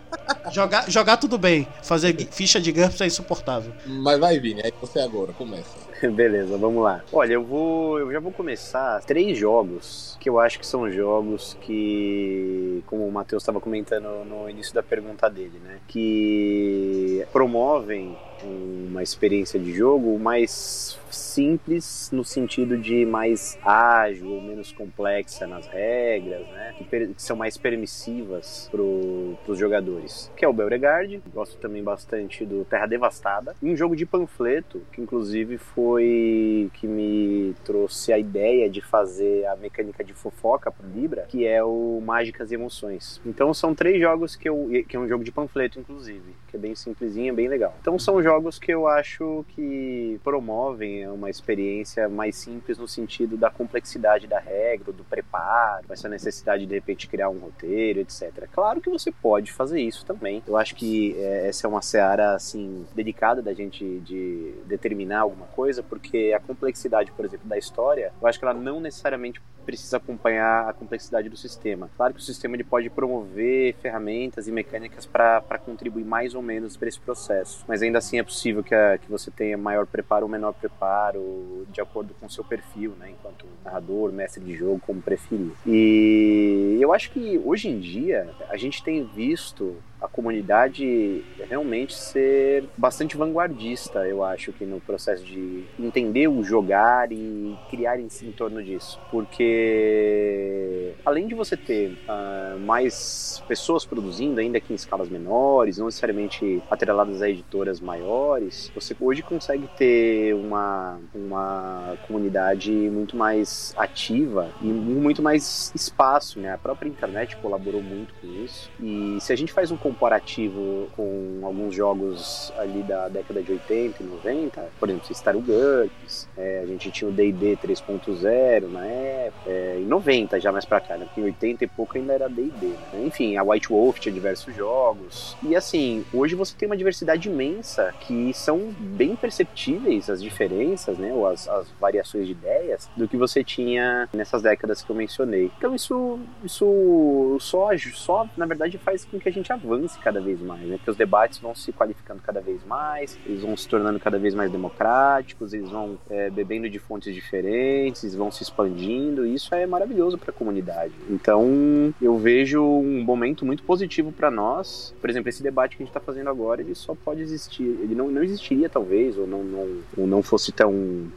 Jogar, jogar tudo bem, fazer ficha de GURPS é insuportável.
Mas vai, Vini, aí você agora, começa.
Beleza, vamos lá. Olha, eu vou. Eu já vou começar três jogos que eu acho que são jogos que. Como o Matheus estava comentando no início da pergunta dele, né? Que promovem uma experiência de jogo mais simples no sentido de mais ágil ou menos complexa nas regras, né? Que, que são mais permissivas para os jogadores. Que é o Beauregard, gosto também bastante do Terra Devastada. E um jogo de panfleto, que inclusive foi que me trouxe a ideia de fazer a mecânica de fofoca pro Libra, que é o Mágicas e Emoções. Então são três jogos que eu. que é um jogo de panfleto, inclusive, que é bem simplesinho, bem legal. Então são jogos que eu acho que promovem uma experiência mais simples no sentido da complexidade da regra, do preparo, essa necessidade de, de repente criar um roteiro, etc. Claro que você pode fazer isso também. Eu acho que é, essa é uma seara assim dedicada da gente de determinar alguma coisa, porque a complexidade, por exemplo, da história, eu acho que ela não necessariamente precisa acompanhar a complexidade do sistema. Claro que o sistema ele pode promover ferramentas e mecânicas para contribuir mais ou menos para esse processo, mas ainda assim é possível que, a, que você tenha maior preparo ou menor preparo de acordo com o seu perfil, né, enquanto narrador, mestre de jogo, como preferir. E eu acho que hoje em dia a gente tem visto a comunidade realmente ser bastante vanguardista, eu acho, que no processo de entender o jogar e criar em, em torno disso. Porque além de você ter uh, mais pessoas produzindo, ainda que em escalas menores, não necessariamente atreladas a editoras maiores, você hoje consegue ter uma, uma comunidade muito mais ativa e muito mais espaço, né? A própria internet colaborou muito com isso. E se a gente faz um comparativo com alguns jogos ali da década de 80 e 90, por exemplo, Star GURPS, é, a gente tinha o D&D 3.0 na época, é, em 90 já mais pra cá, né? Porque em 80 e pouco ainda era D&D, né? Enfim, a White Wolf tinha diversos jogos. E assim, hoje você tem uma diversidade imensa que são bem perceptíveis as diferenças, né? Ou as, as variações de ideias do que você tinha nessas décadas que eu mencionei. Então isso, isso só, só, na verdade, faz com que a gente avance avance cada vez mais, né? Porque os debates vão se qualificando cada vez mais, eles vão se tornando cada vez mais democráticos, eles vão é, bebendo de fontes diferentes, vão se expandindo, e isso é maravilhoso para a comunidade. Então, eu vejo um momento muito positivo para nós. Por exemplo, esse debate que a gente está fazendo agora, ele só pode existir, ele não, não existiria talvez, ou não, não, ou não fosse tão,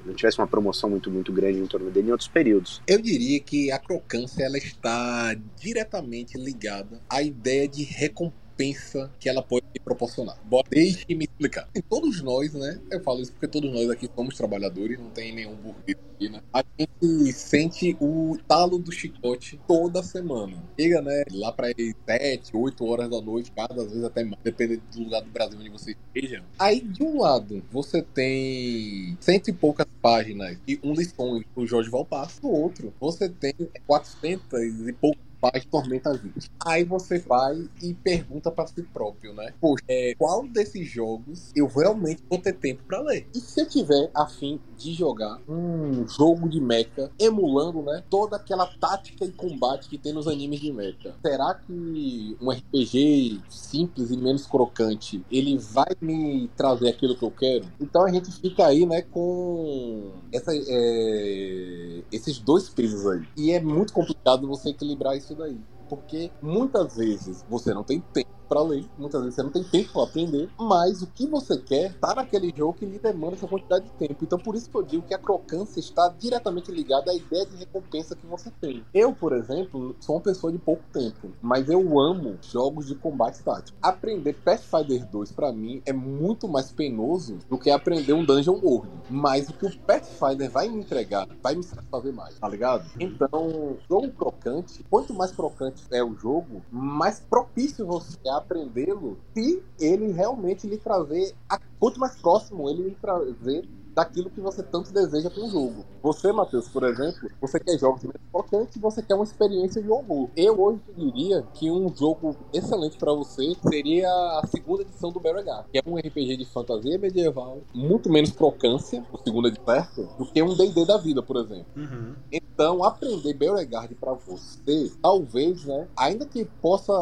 não tivesse uma promoção muito, muito grande em torno dele em outros períodos.
Eu diria que a crocância ela está diretamente ligada à ideia de recompensa pensa que ela pode proporcionar. Bora, deixe-me explicar. E todos nós, né? Eu falo isso porque todos nós aqui somos trabalhadores, não tem nenhum burguês aqui, né? A gente sente o talo do chicote toda semana. Chega, né? Lá para 7, 8 horas da noite, cada vez até mais, dependendo do lugar do Brasil onde você esteja. Aí, de um lado, você tem cento e poucas páginas e um lição do Jorge Valpasso. Do outro, você tem 400 e poucas faz Tormenta 20. Aí você vai e pergunta para si próprio, né? Poxa, é, qual desses jogos eu realmente vou ter tempo para ler? E se eu tiver afim de jogar um jogo de mecha emulando, né, toda aquela tática e combate que tem nos animes de mecha, será que um RPG simples e menos crocante, ele vai me trazer aquilo que eu quero? Então a gente fica aí, né, com essa, é, esses dois pesos aí. E é muito complicado você equilibrar isso daí. Porque muitas vezes você não tem tempo para ler. Muitas vezes você não tem tempo para aprender, mas o que você quer tá naquele jogo que lhe demanda essa quantidade de tempo. Então por isso que eu digo que a crocância está diretamente ligada à ideia de recompensa que você tem. Eu, por exemplo, sou uma pessoa de pouco tempo, mas eu amo jogos de combate tático. Aprender Pathfinder 2 para mim é muito mais penoso do que aprender um Dungeon World. Mas o que o Pathfinder vai me entregar vai me satisfazer mais, tá ligado? Então, jogo crocante, quanto mais crocante é o jogo, mais propício você é aprendê-lo se ele realmente lhe trazer, a, quanto mais próximo ele lhe trazer daquilo que você tanto deseja com o jogo. Você, Matheus, por exemplo, você quer jogos menos focantes você quer uma experiência de horror. Eu hoje diria que um jogo excelente para você seria a segunda edição do Beauregard, que é um RPG de fantasia medieval, muito menos crocância, o segundo de perto, do que um D&D da vida, por exemplo. Uhum. Então, aprender Beauregard para você, talvez, né, ainda que possa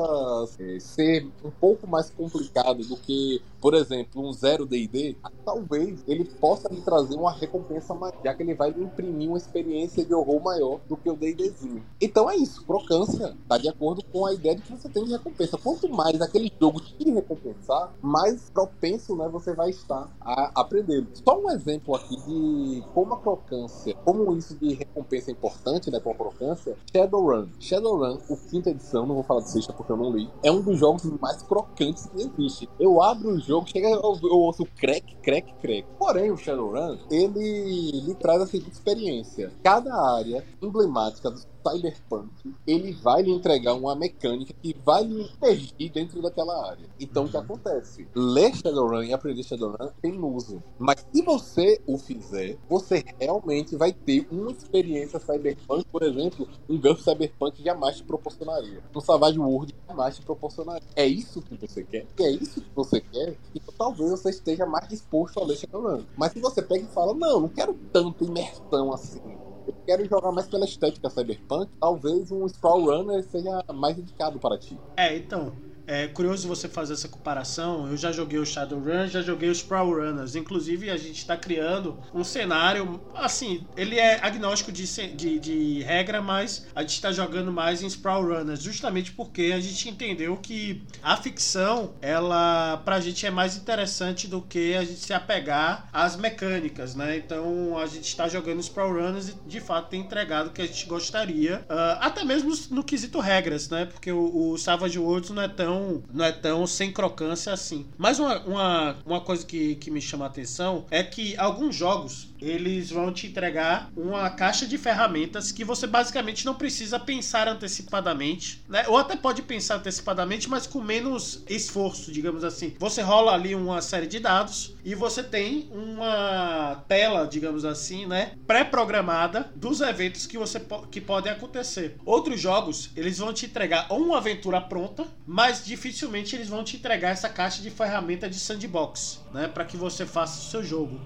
é, ser um pouco mais complicado do que, por exemplo, um zero D&D, talvez ele possa lhe trazer uma recompensa maior, já que ele vai lhe imprimir uma experiência de horror maior do que o D&Dzinho. Então é isso, crocância tá de acordo com a ideia de que você tem de recompensa. Quanto mais aquele jogo te recompensar, mais propenso né, você vai estar a aprender. Só um exemplo aqui de como a crocância, como isso de recompensa é importante, né, com a crocância, Shadowrun. Shadowrun, o quinta edição, não vou falar de sexta porque eu não li, é um dos jogos mais crocantes que existe. Eu abro o jogo, chega, eu, eu ouço crack, crack, crack. Porém, o Shadowrun, ele lhe traz a seguinte experiência. Cada área emblemática do Cyberpunk, ele vai lhe entregar uma mecânica que vai lhe impedir dentro daquela área. Então o que acontece? Ler Shadowrun e aprender Shadowrun tem uso. Mas se você o fizer, você realmente vai ter uma experiência Cyberpunk, por exemplo, um Gulf Cyberpunk jamais te proporcionaria. Um Savage World jamais te proporcionaria. É isso que você quer? É isso que você quer? Então talvez você esteja mais disposto a ler Shadowrun. Mas se você pega e fala, não, não quero tanta imersão assim eu quero jogar mais pela estética cyberpunk, talvez um Sprawl Runner seja mais indicado para ti.
É, então, é curioso você fazer essa comparação. Eu já joguei o Shadowrun, já joguei os Sprawl Runners. Inclusive, a gente está criando um cenário. Assim, ele é agnóstico de, de, de regra, mas a gente está jogando mais em Sprawl Runners, justamente porque a gente entendeu que a ficção, ela, pra gente, é mais interessante do que a gente se apegar às mecânicas, né? Então, a gente está jogando Sprawl Runners e, de fato, tem entregado o que a gente gostaria. Uh, até mesmo no quesito regras, né? Porque o, o Savage Worlds não é tão tão, não é tão sem crocância assim. Mas uma, uma, uma coisa que, que me chama a atenção é que alguns jogos eles vão te entregar uma caixa de ferramentas que você basicamente não precisa pensar antecipadamente, né? Ou até pode pensar antecipadamente, mas com menos esforço, digamos assim. Você rola ali uma série de dados e você tem uma tela, digamos assim, né, pré-programada dos eventos que você que podem acontecer. Outros jogos, eles vão te entregar uma aventura pronta, mas dificilmente eles vão te entregar essa caixa de ferramenta de sandbox, né, para que você faça o seu jogo.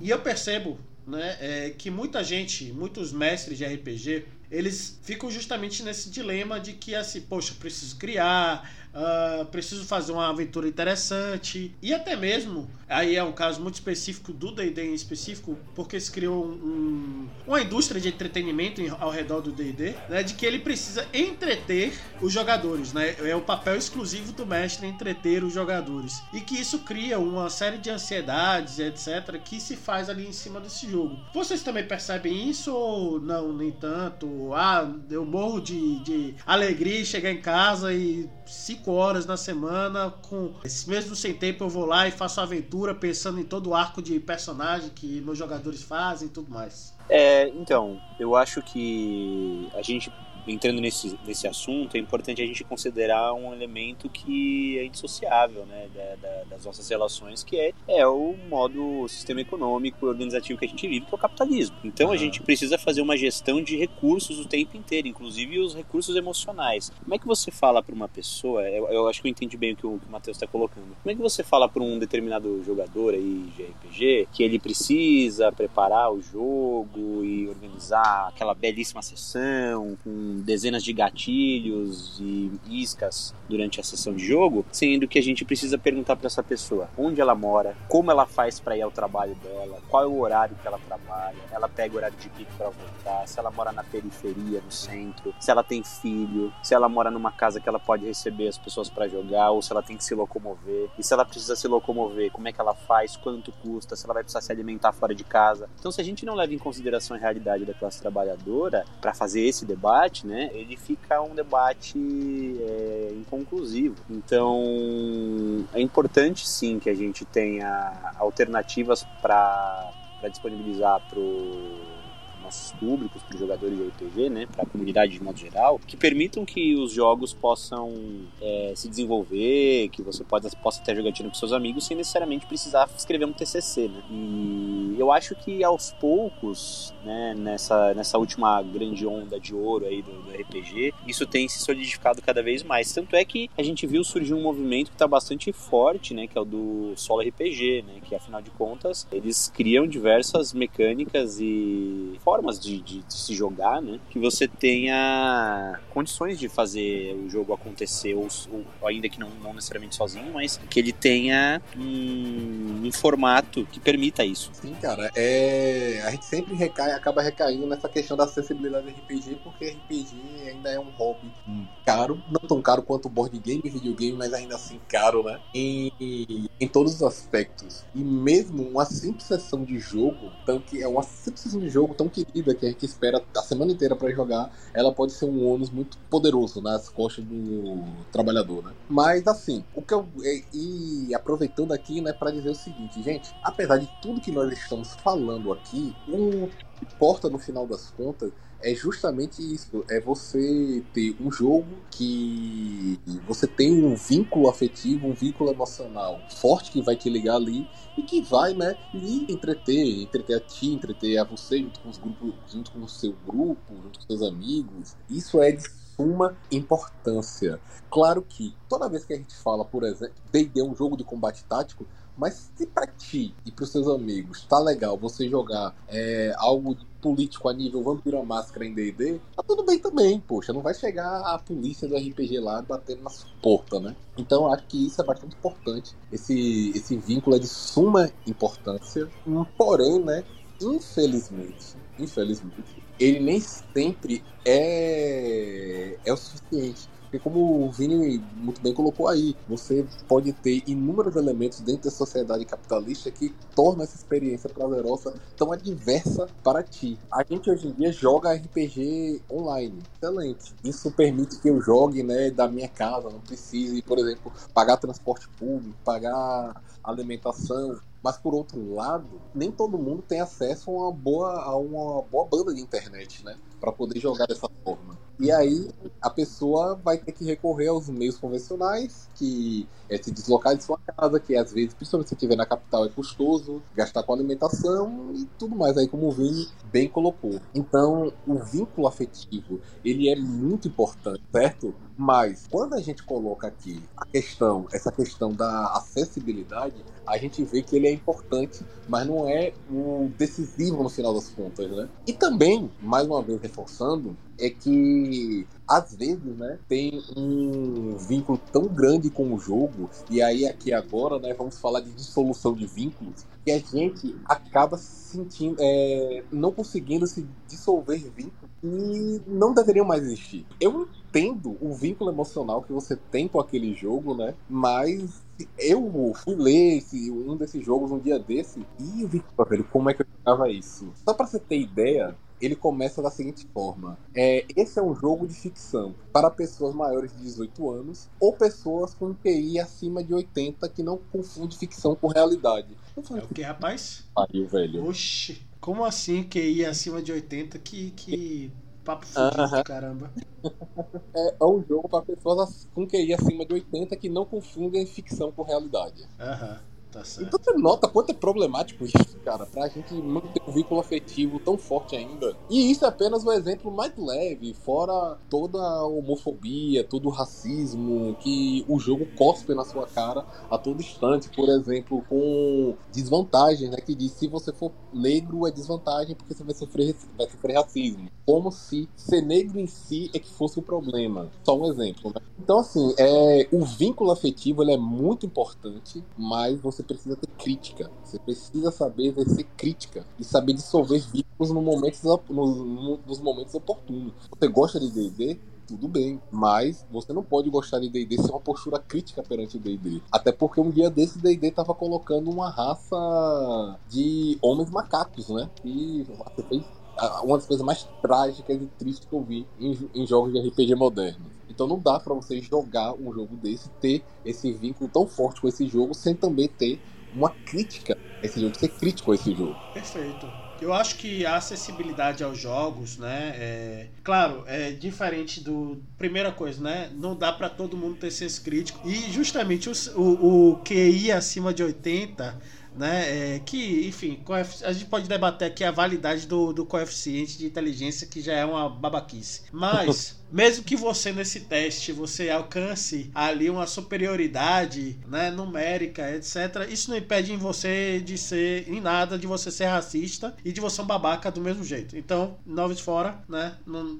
E eu percebo né, é, que muita gente, muitos mestres de RPG, eles ficam justamente nesse dilema de que assim, poxa, preciso criar, uh, preciso fazer uma aventura interessante. E até mesmo, aí é um caso muito específico do D&D em específico, porque se criou um, uma indústria de entretenimento ao redor do D&D, né, de que ele precisa entreter os jogadores, né? É o papel exclusivo do mestre entreter os jogadores. E que isso cria uma série de ansiedades, etc, que se faz ali em cima desse jogo. Vocês também percebem isso ou não, nem tanto? Ah, eu morro de, de alegria chegar em casa e se 5 horas na semana, com esse mesmo sem tempo eu vou lá e faço aventura pensando em todo o arco de personagem que meus jogadores fazem e tudo mais.
É, então, eu acho que a gente entrando nesse, nesse assunto, é importante a gente considerar um elemento que é indissociável né, da, da, das nossas relações, que é, é o modo, o sistema econômico e organizativo que a gente vive, que é o capitalismo. Então uhum. a gente precisa fazer uma gestão de recursos o tempo inteiro, inclusive os recursos emocionais. Como é que você fala para uma pessoa, eu, eu, acho que eu entendi bem o que o, que o Matheus está colocando, como é que você fala para um determinado jogador aí de RPG que ele precisa preparar o jogo e organizar aquela belíssima sessão com dezenas de gatilhos e iscas durante a sessão de jogo, sendo que a gente precisa perguntar para essa pessoa onde ela mora, como ela faz para ir ao trabalho dela, qual é o horário que ela trabalha, ela pega o horário de pico para voltar, se ela mora na periferia, no centro, se ela tem filho, se ela mora numa casa que ela pode receber as pessoas para jogar ou se ela tem que se locomover, e se ela precisa se locomover, como é que ela faz, quanto custa, se ela vai precisar se alimentar fora de casa. Então, se a gente não leva em consideração a realidade da classe trabalhadora para fazer esse debate, né, ele fica um debate é, inconclusivo. Então, é importante sim que a gente tenha alternativas para disponibilizar para nossos públicos, para os jogadores de RPG, né, para a comunidade de modo geral, que permitam que os jogos possam é, se desenvolver, que você pode, possa ter jogatina com seus amigos sem necessariamente precisar escrever um TCC, né? E eu acho que aos poucos, né, nessa, nessa última grande onda de ouro aí do, do RPG, isso tem se solidificado cada vez mais. Tanto é que a gente viu surgir um movimento que está bastante forte, né, que é o do solo RPG, né, que afinal de contas eles criam diversas mecânicas e formas de, de, de, se jogar, né? Que você tenha condições de fazer o jogo acontecer, ou, ou ainda que não, não, necessariamente sozinho, mas que ele tenha um, um, formato que permita isso.
Sim, cara. É... A gente sempre recai, acaba recaindo nessa questão da acessibilidade RPG, porque RPG ainda é um hobby caro, não tão caro quanto board game e videogame, mas ainda assim caro, né? Em, em todos os aspectos. E mesmo uma simples sessão de jogo, tão que é uma simples sessão de jogo tão que que a gente espera a semana inteira para jogar, ela pode ser um ônus muito poderoso nas costas do trabalhador, né? Mas assim, o que eu e aproveitando aqui, né, para dizer o seguinte, gente, apesar de tudo que nós estamos falando aqui, o que importa no final das contas é justamente isso. É você ter um jogo que você tem um vínculo afetivo, um vínculo emocional forte que vai te ligar ali e que vai, né, lhe entreter, entreter a ti, entreter a você junto com os grupos, junto com o seu grupo, junto com seus amigos. Isso é de suma importância. Claro que toda vez que a gente fala, por exemplo, D&D é um jogo de combate tático, Mas se pra ti e pros seus amigos tá legal você jogar é, algo político a nível Vampiro Máscara em D&D, tá tudo bem também, poxa. Não vai chegar a polícia do RPG lá batendo na sua porta, né? Então acho que isso é bastante importante. Esse, esse vínculo é de suma importância. Porém, né? Infelizmente, infelizmente, ele nem sempre é, é o suficiente. Porque como o Vini muito bem colocou aí, você pode ter inúmeros elementos dentro da sociedade capitalista que tornam essa experiência prazerosa tão adversa para ti. A gente hoje em dia joga RPG online. Excelente. Isso permite que eu jogue né, da minha casa, não precise, por exemplo, pagar transporte público, pagar alimentação, mas por outro lado, nem todo mundo tem acesso a uma boa, a uma boa banda de internet, né? Para poder jogar dessa forma. E aí a pessoa vai ter que recorrer aos meios convencionais, que é se deslocar de sua casa, que às vezes, principalmente se estiver na capital, é custoso, gastar com alimentação e tudo mais, aí como o Vini bem colocou. Então, o vínculo afetivo, ele é muito importante, certo? Mas quando a gente coloca aqui a questão, essa questão da acessibilidade, a gente vê que ele é importante, mas não é o decisivo no final das contas, né? E também, mais uma vez reforçando, é que às vezes, né, tem um vínculo tão grande com o jogo, e aí aqui agora, né, vamos falar de dissolução de vínculos, que a gente acaba sentindo, é, não conseguindo se dissolver vínculos e não deveriam mais existir. Eu entendo o vínculo emocional que você tem com aquele jogo, né? Mas eu fui ler esse, um desses jogos um dia desse e vi, velho, como é que eu jogava isso? Só pra você ter ideia, ele começa da seguinte forma: é, esse é um jogo de ficção para pessoas maiores de 18 anos ou pessoas com QI acima de 80 que não confunde ficção com realidade.
É o que, rapaz?
Pariu, velho.
Oxi, como assim QI acima de 80? Que, que papo fudido, uh -huh. caramba.
É, é, um jogo para pessoas com QI acima de 80 que não confundem ficção com realidade.
Aham. Uh -huh. Tá
então você nota quanto é problemático isso, cara, pra gente manter um vínculo afetivo tão forte ainda. E isso é apenas um exemplo mais leve, fora toda a homofobia, todo o racismo que o jogo cospe na sua cara a todo instante. Por exemplo, com desvantagens, né? Que diz se você for negro é desvantagem porque você vai sofrer, vai sofrer racismo. Como se ser negro em si é que fosse o problema. Só um exemplo, né? Então, assim, é, o vínculo afetivo ele é muito importante, mas você você precisa ter crítica. Você precisa saber exercer crítica e saber dissolver vínculos no momentos, no, no, nos momentos oportunos. Você gosta de D&D? Tudo bem, mas você não pode gostar de D&D sem uma postura crítica perante o D&D. Até porque um dia desse D&D tava colocando uma raça de homens macacos, né? E uma das coisas mais trágicas e tristes que eu vi em, em jogos de RPG modernos. Então não dá para você jogar um jogo desse, ter esse vínculo tão forte com esse jogo, sem também ter uma crítica a esse jogo, ser crítico a esse jogo.
Perfeito. Eu acho que a acessibilidade aos jogos, né, é, claro, é diferente do primeira coisa, né, não dá para todo mundo ter senso crítico e justamente o, o, o QI acima de 80 né? É, que, enfim, a gente pode debater aqui a validade do, do coeficiente de inteligência, que já é uma babaquice. Mas, mesmo que você nesse teste você alcance ali uma superioridade né, numérica, etc., isso não impede em você de ser, em nada, de você ser racista e de você ser um babaca do mesmo jeito. Então, novos fora, né? Não,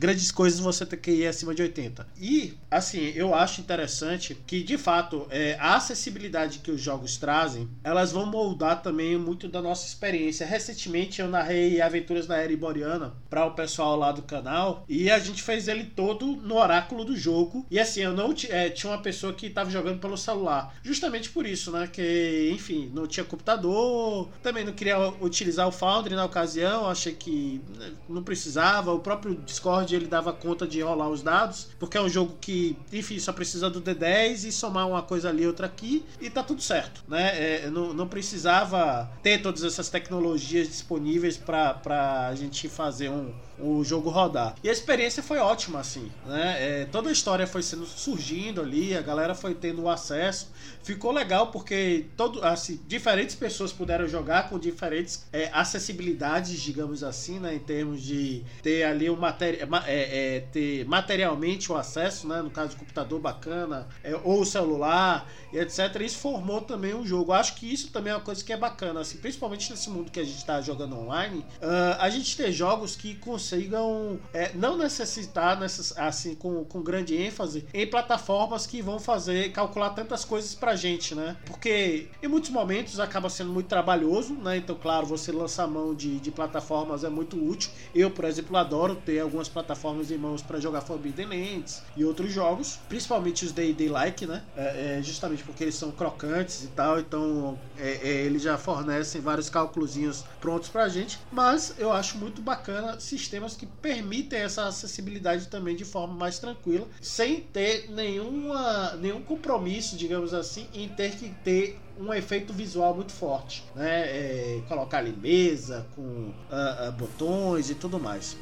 grandes coisas você tem que ir acima de 80. E, assim, eu acho interessante que, de fato, é, a acessibilidade que os jogos trazem, elas vão moldar também muito da nossa experiência. Recentemente eu narrei Aventuras na Era Iboriana para o pessoal lá do canal e a gente fez ele todo no oráculo do jogo. E assim, eu não é, tinha uma pessoa que estava jogando pelo celular. Justamente por isso, né? Que, enfim, não tinha computador, também não queria utilizar o Foundry na ocasião, achei que né, não precisava. O próprio Discord ele dava conta de rolar os dados, porque é um jogo que, enfim, só precisa do D10 e somar uma coisa ali, outra aqui, e tá tudo certo, né? É, não, não precisava ter todas essas tecnologias disponíveis para a gente fazer um, o jogo rodar. E a experiência foi ótima, assim, né? É, toda a história foi sendo surgindo ali, a galera foi tendo acesso. Ficou legal porque todo, assim, diferentes pessoas puderam jogar com diferentes é, acessibilidades, digamos assim, né? Em termos de ter ali um material é, é, ter materialmente o acesso, né? No caso, do computador bacana, é, ou o celular, e etc. Isso formou também um jogo. Acho que isso também é uma coisa que é bacana, assim, principalmente nesse mundo que a gente está jogando online, uh, a gente ter jogos que consigam é, não necessitar, necess, assim, com, com grande ênfase, em plataformas que vão fazer, calcular tantas coisas pra gente, né? Porque em muitos momentos acaba sendo muito trabalhoso, né? Então, claro, você lançar mão de, de plataformas é muito útil. Eu, por exemplo, adoro ter algumas plataformas em mãos para jogar Forbidden Lands e outros jogos, principalmente os Day Like, né? É, é, justamente porque eles são crocantes e tal, então é, é, eles já fornecem vários cálculos prontos pra gente. Mas eu acho muito bacana sistemas que permitem essa acessibilidade também de forma mais tranquila, sem ter nenhuma, nenhum compromisso, digamos assim, em ter que ter um efeito visual muito forte, né? É, colocar ali mesa com uh, uh, botões e tudo mais.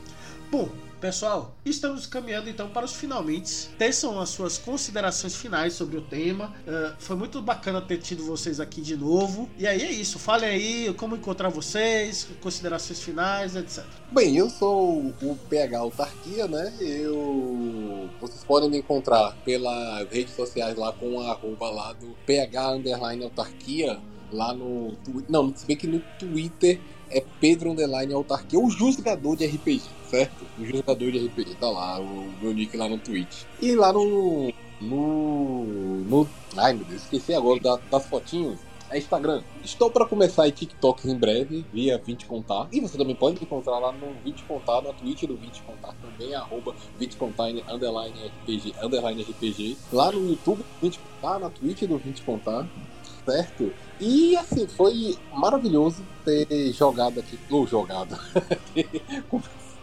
Bom, Pessoal, estamos caminhando então para os finalmente. Teçam as suas considerações finais sobre o tema. Uh, foi muito bacana ter tido vocês aqui de novo. E aí é isso. Falem aí como encontrar vocês, considerações finais, etc.
Bem, eu sou o PH Autarquia, né? Eu. Vocês podem me encontrar pelas redes sociais lá com a arroba lá do PH Underline Autarquia. Lá no. Não, se bem que no Twitter é Pedro Underline Autarquia, o jogador de RPG, certo? O jogador de RPG, tá lá, o meu nick lá no Twitch. E lá no. No. no ai meu Deus, esqueci agora da, das fotinhos. É Instagram. Estou para começar em TikTok em breve, via 20 Contar. E você também pode encontrar lá no 20 Contar, na Twitch do 20 Contar também, arroba 20 Contar, underline RPG, underline RPG. Lá no YouTube, 20 Contar, na Twitch do 20 Contar certo. E assim, foi maravilhoso ter jogado aqui, ou jogado,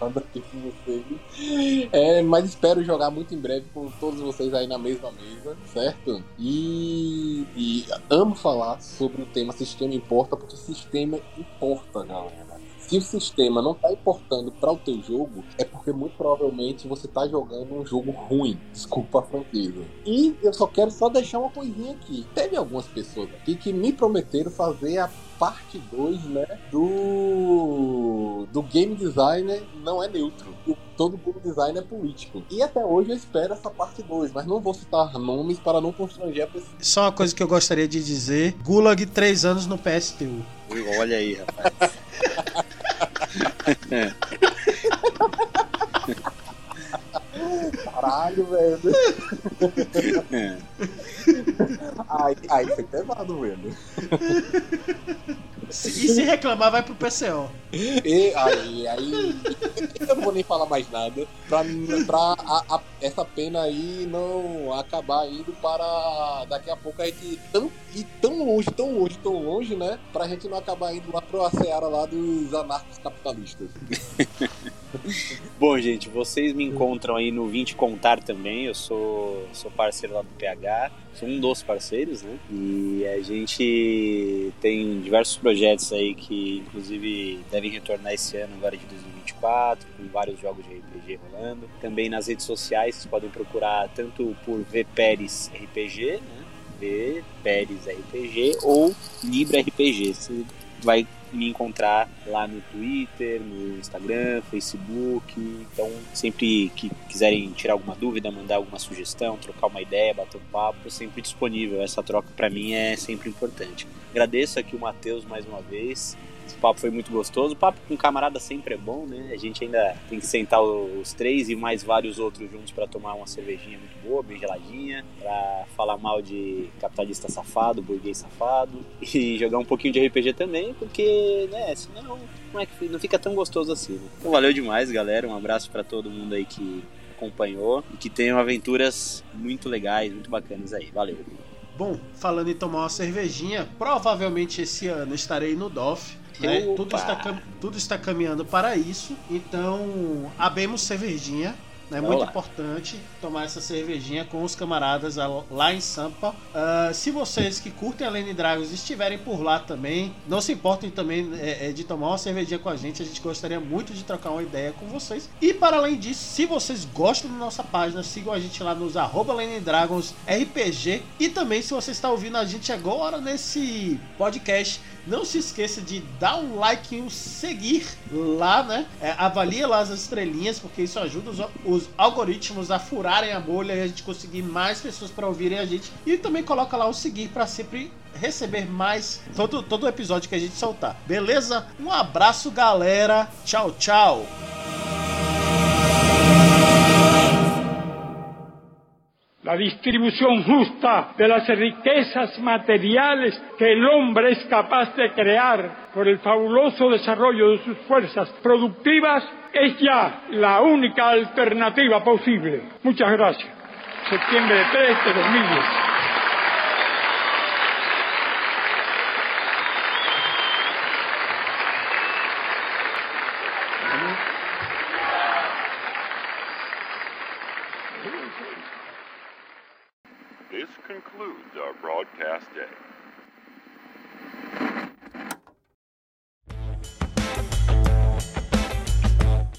aqui com vocês. É, mas espero jogar muito em breve com todos vocês aí na mesma mesa, certo? E, e amo falar sobre o tema Sistema Importa, porque sistema importa, galera. Se o sistema não tá importando para o teu jogo, é porque muito provavelmente você tá jogando um jogo ruim. Desculpa a franqueza. E eu só quero só deixar uma coisinha aqui. Teve algumas pessoas aqui que me prometeram fazer a parte 2, né, do do game designer não é neutro. Todo game design é político. E até hoje eu espero essa parte 2, mas não vou citar nomes para não constranger a pessoa.
Só uma coisa que eu gostaria de dizer: Gulag 3 anos no PSTU.
Olha aí, rapaz.
Caralho, velho. É. Aí, aí foi pesado, velho.
E se reclamar, vai pro PCO.
E aí, aí. Eu não vou nem falar mais nada. Pra, pra a, a, essa pena aí não acabar indo para daqui a pouco a gente tão, ir tão longe, tão longe, tão longe, né? Pra gente não acabar indo lá pro seara lá dos anarcos capitalistas.
Bom, gente, vocês me encontram aí no 20 Contar também. Eu sou, sou parceiro lá do PH. Sou um dos parceiros, né? E a gente tem diversos projetos aí que, inclusive, devem retornar esse ano, agora de 2024, com vários jogos de RPG rolando. Também nas redes sociais, vocês podem procurar tanto por V Pérez RPG, né? V Pérez RPG ou Libra RPG. Você vai me encontrar lá no Twitter, no Instagram, Facebook. Então, sempre que quiserem tirar alguma dúvida, mandar alguma sugestão, trocar uma ideia, bater um papo, sempre disponível. Essa troca para mim é sempre importante. Agradeço aqui o Matheus mais uma vez esse papo foi muito gostoso. O papo com camarada sempre é bom, né? A gente ainda tem que sentar os três e mais vários outros juntos para tomar uma cervejinha muito boa, bem geladinha, para falar mal de capitalista safado, burguês safado e jogar um pouquinho de RPG também, porque, né, senão não, é que, não fica tão gostoso assim. Né? Então valeu demais, galera. Um abraço para todo mundo aí que acompanhou e que tenham aventuras muito legais, muito bacanas aí. Valeu.
Bom, falando em tomar uma cervejinha, provavelmente esse ano estarei no DOF né? Tudo, está, tudo está caminhando para isso. Então, abemos cervejinha. É muito importante tomar essa cervejinha com os camaradas lá em Sampa. Uh, se vocês que curtem a Lane Dragons estiverem por lá também, não se importem também é, é, de tomar uma cervejinha com a gente. A gente gostaria muito de trocar uma ideia com vocês. E para além disso, se vocês gostam da nossa página, sigam a gente lá nos arroba Lane Dragons RPG. E também, se você está ouvindo a gente agora nesse podcast Não se esqueça de dar um like e um seguir lá, né? É, avalie lá as estrelinhas, porque isso ajuda os, os, algoritmos a furarem a bolha e a gente conseguir mais pessoas para ouvirem a gente. E também coloca lá o seguir para sempre receber mais todo, todo episódio que a gente soltar. Beleza? Um abraço, galera. Tchau, tchau.
La distribución justa de las riquezas materiales que el hombre es capaz de crear por el fabuloso desarrollo de sus fuerzas productivas es ya la única alternativa posible. Muchas gracias. Septiembre 3 de 2010.
Our broadcast day.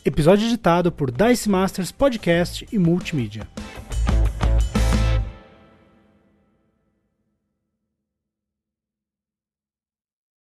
Episódio editado por Dice Masters Podcast e Multimídia.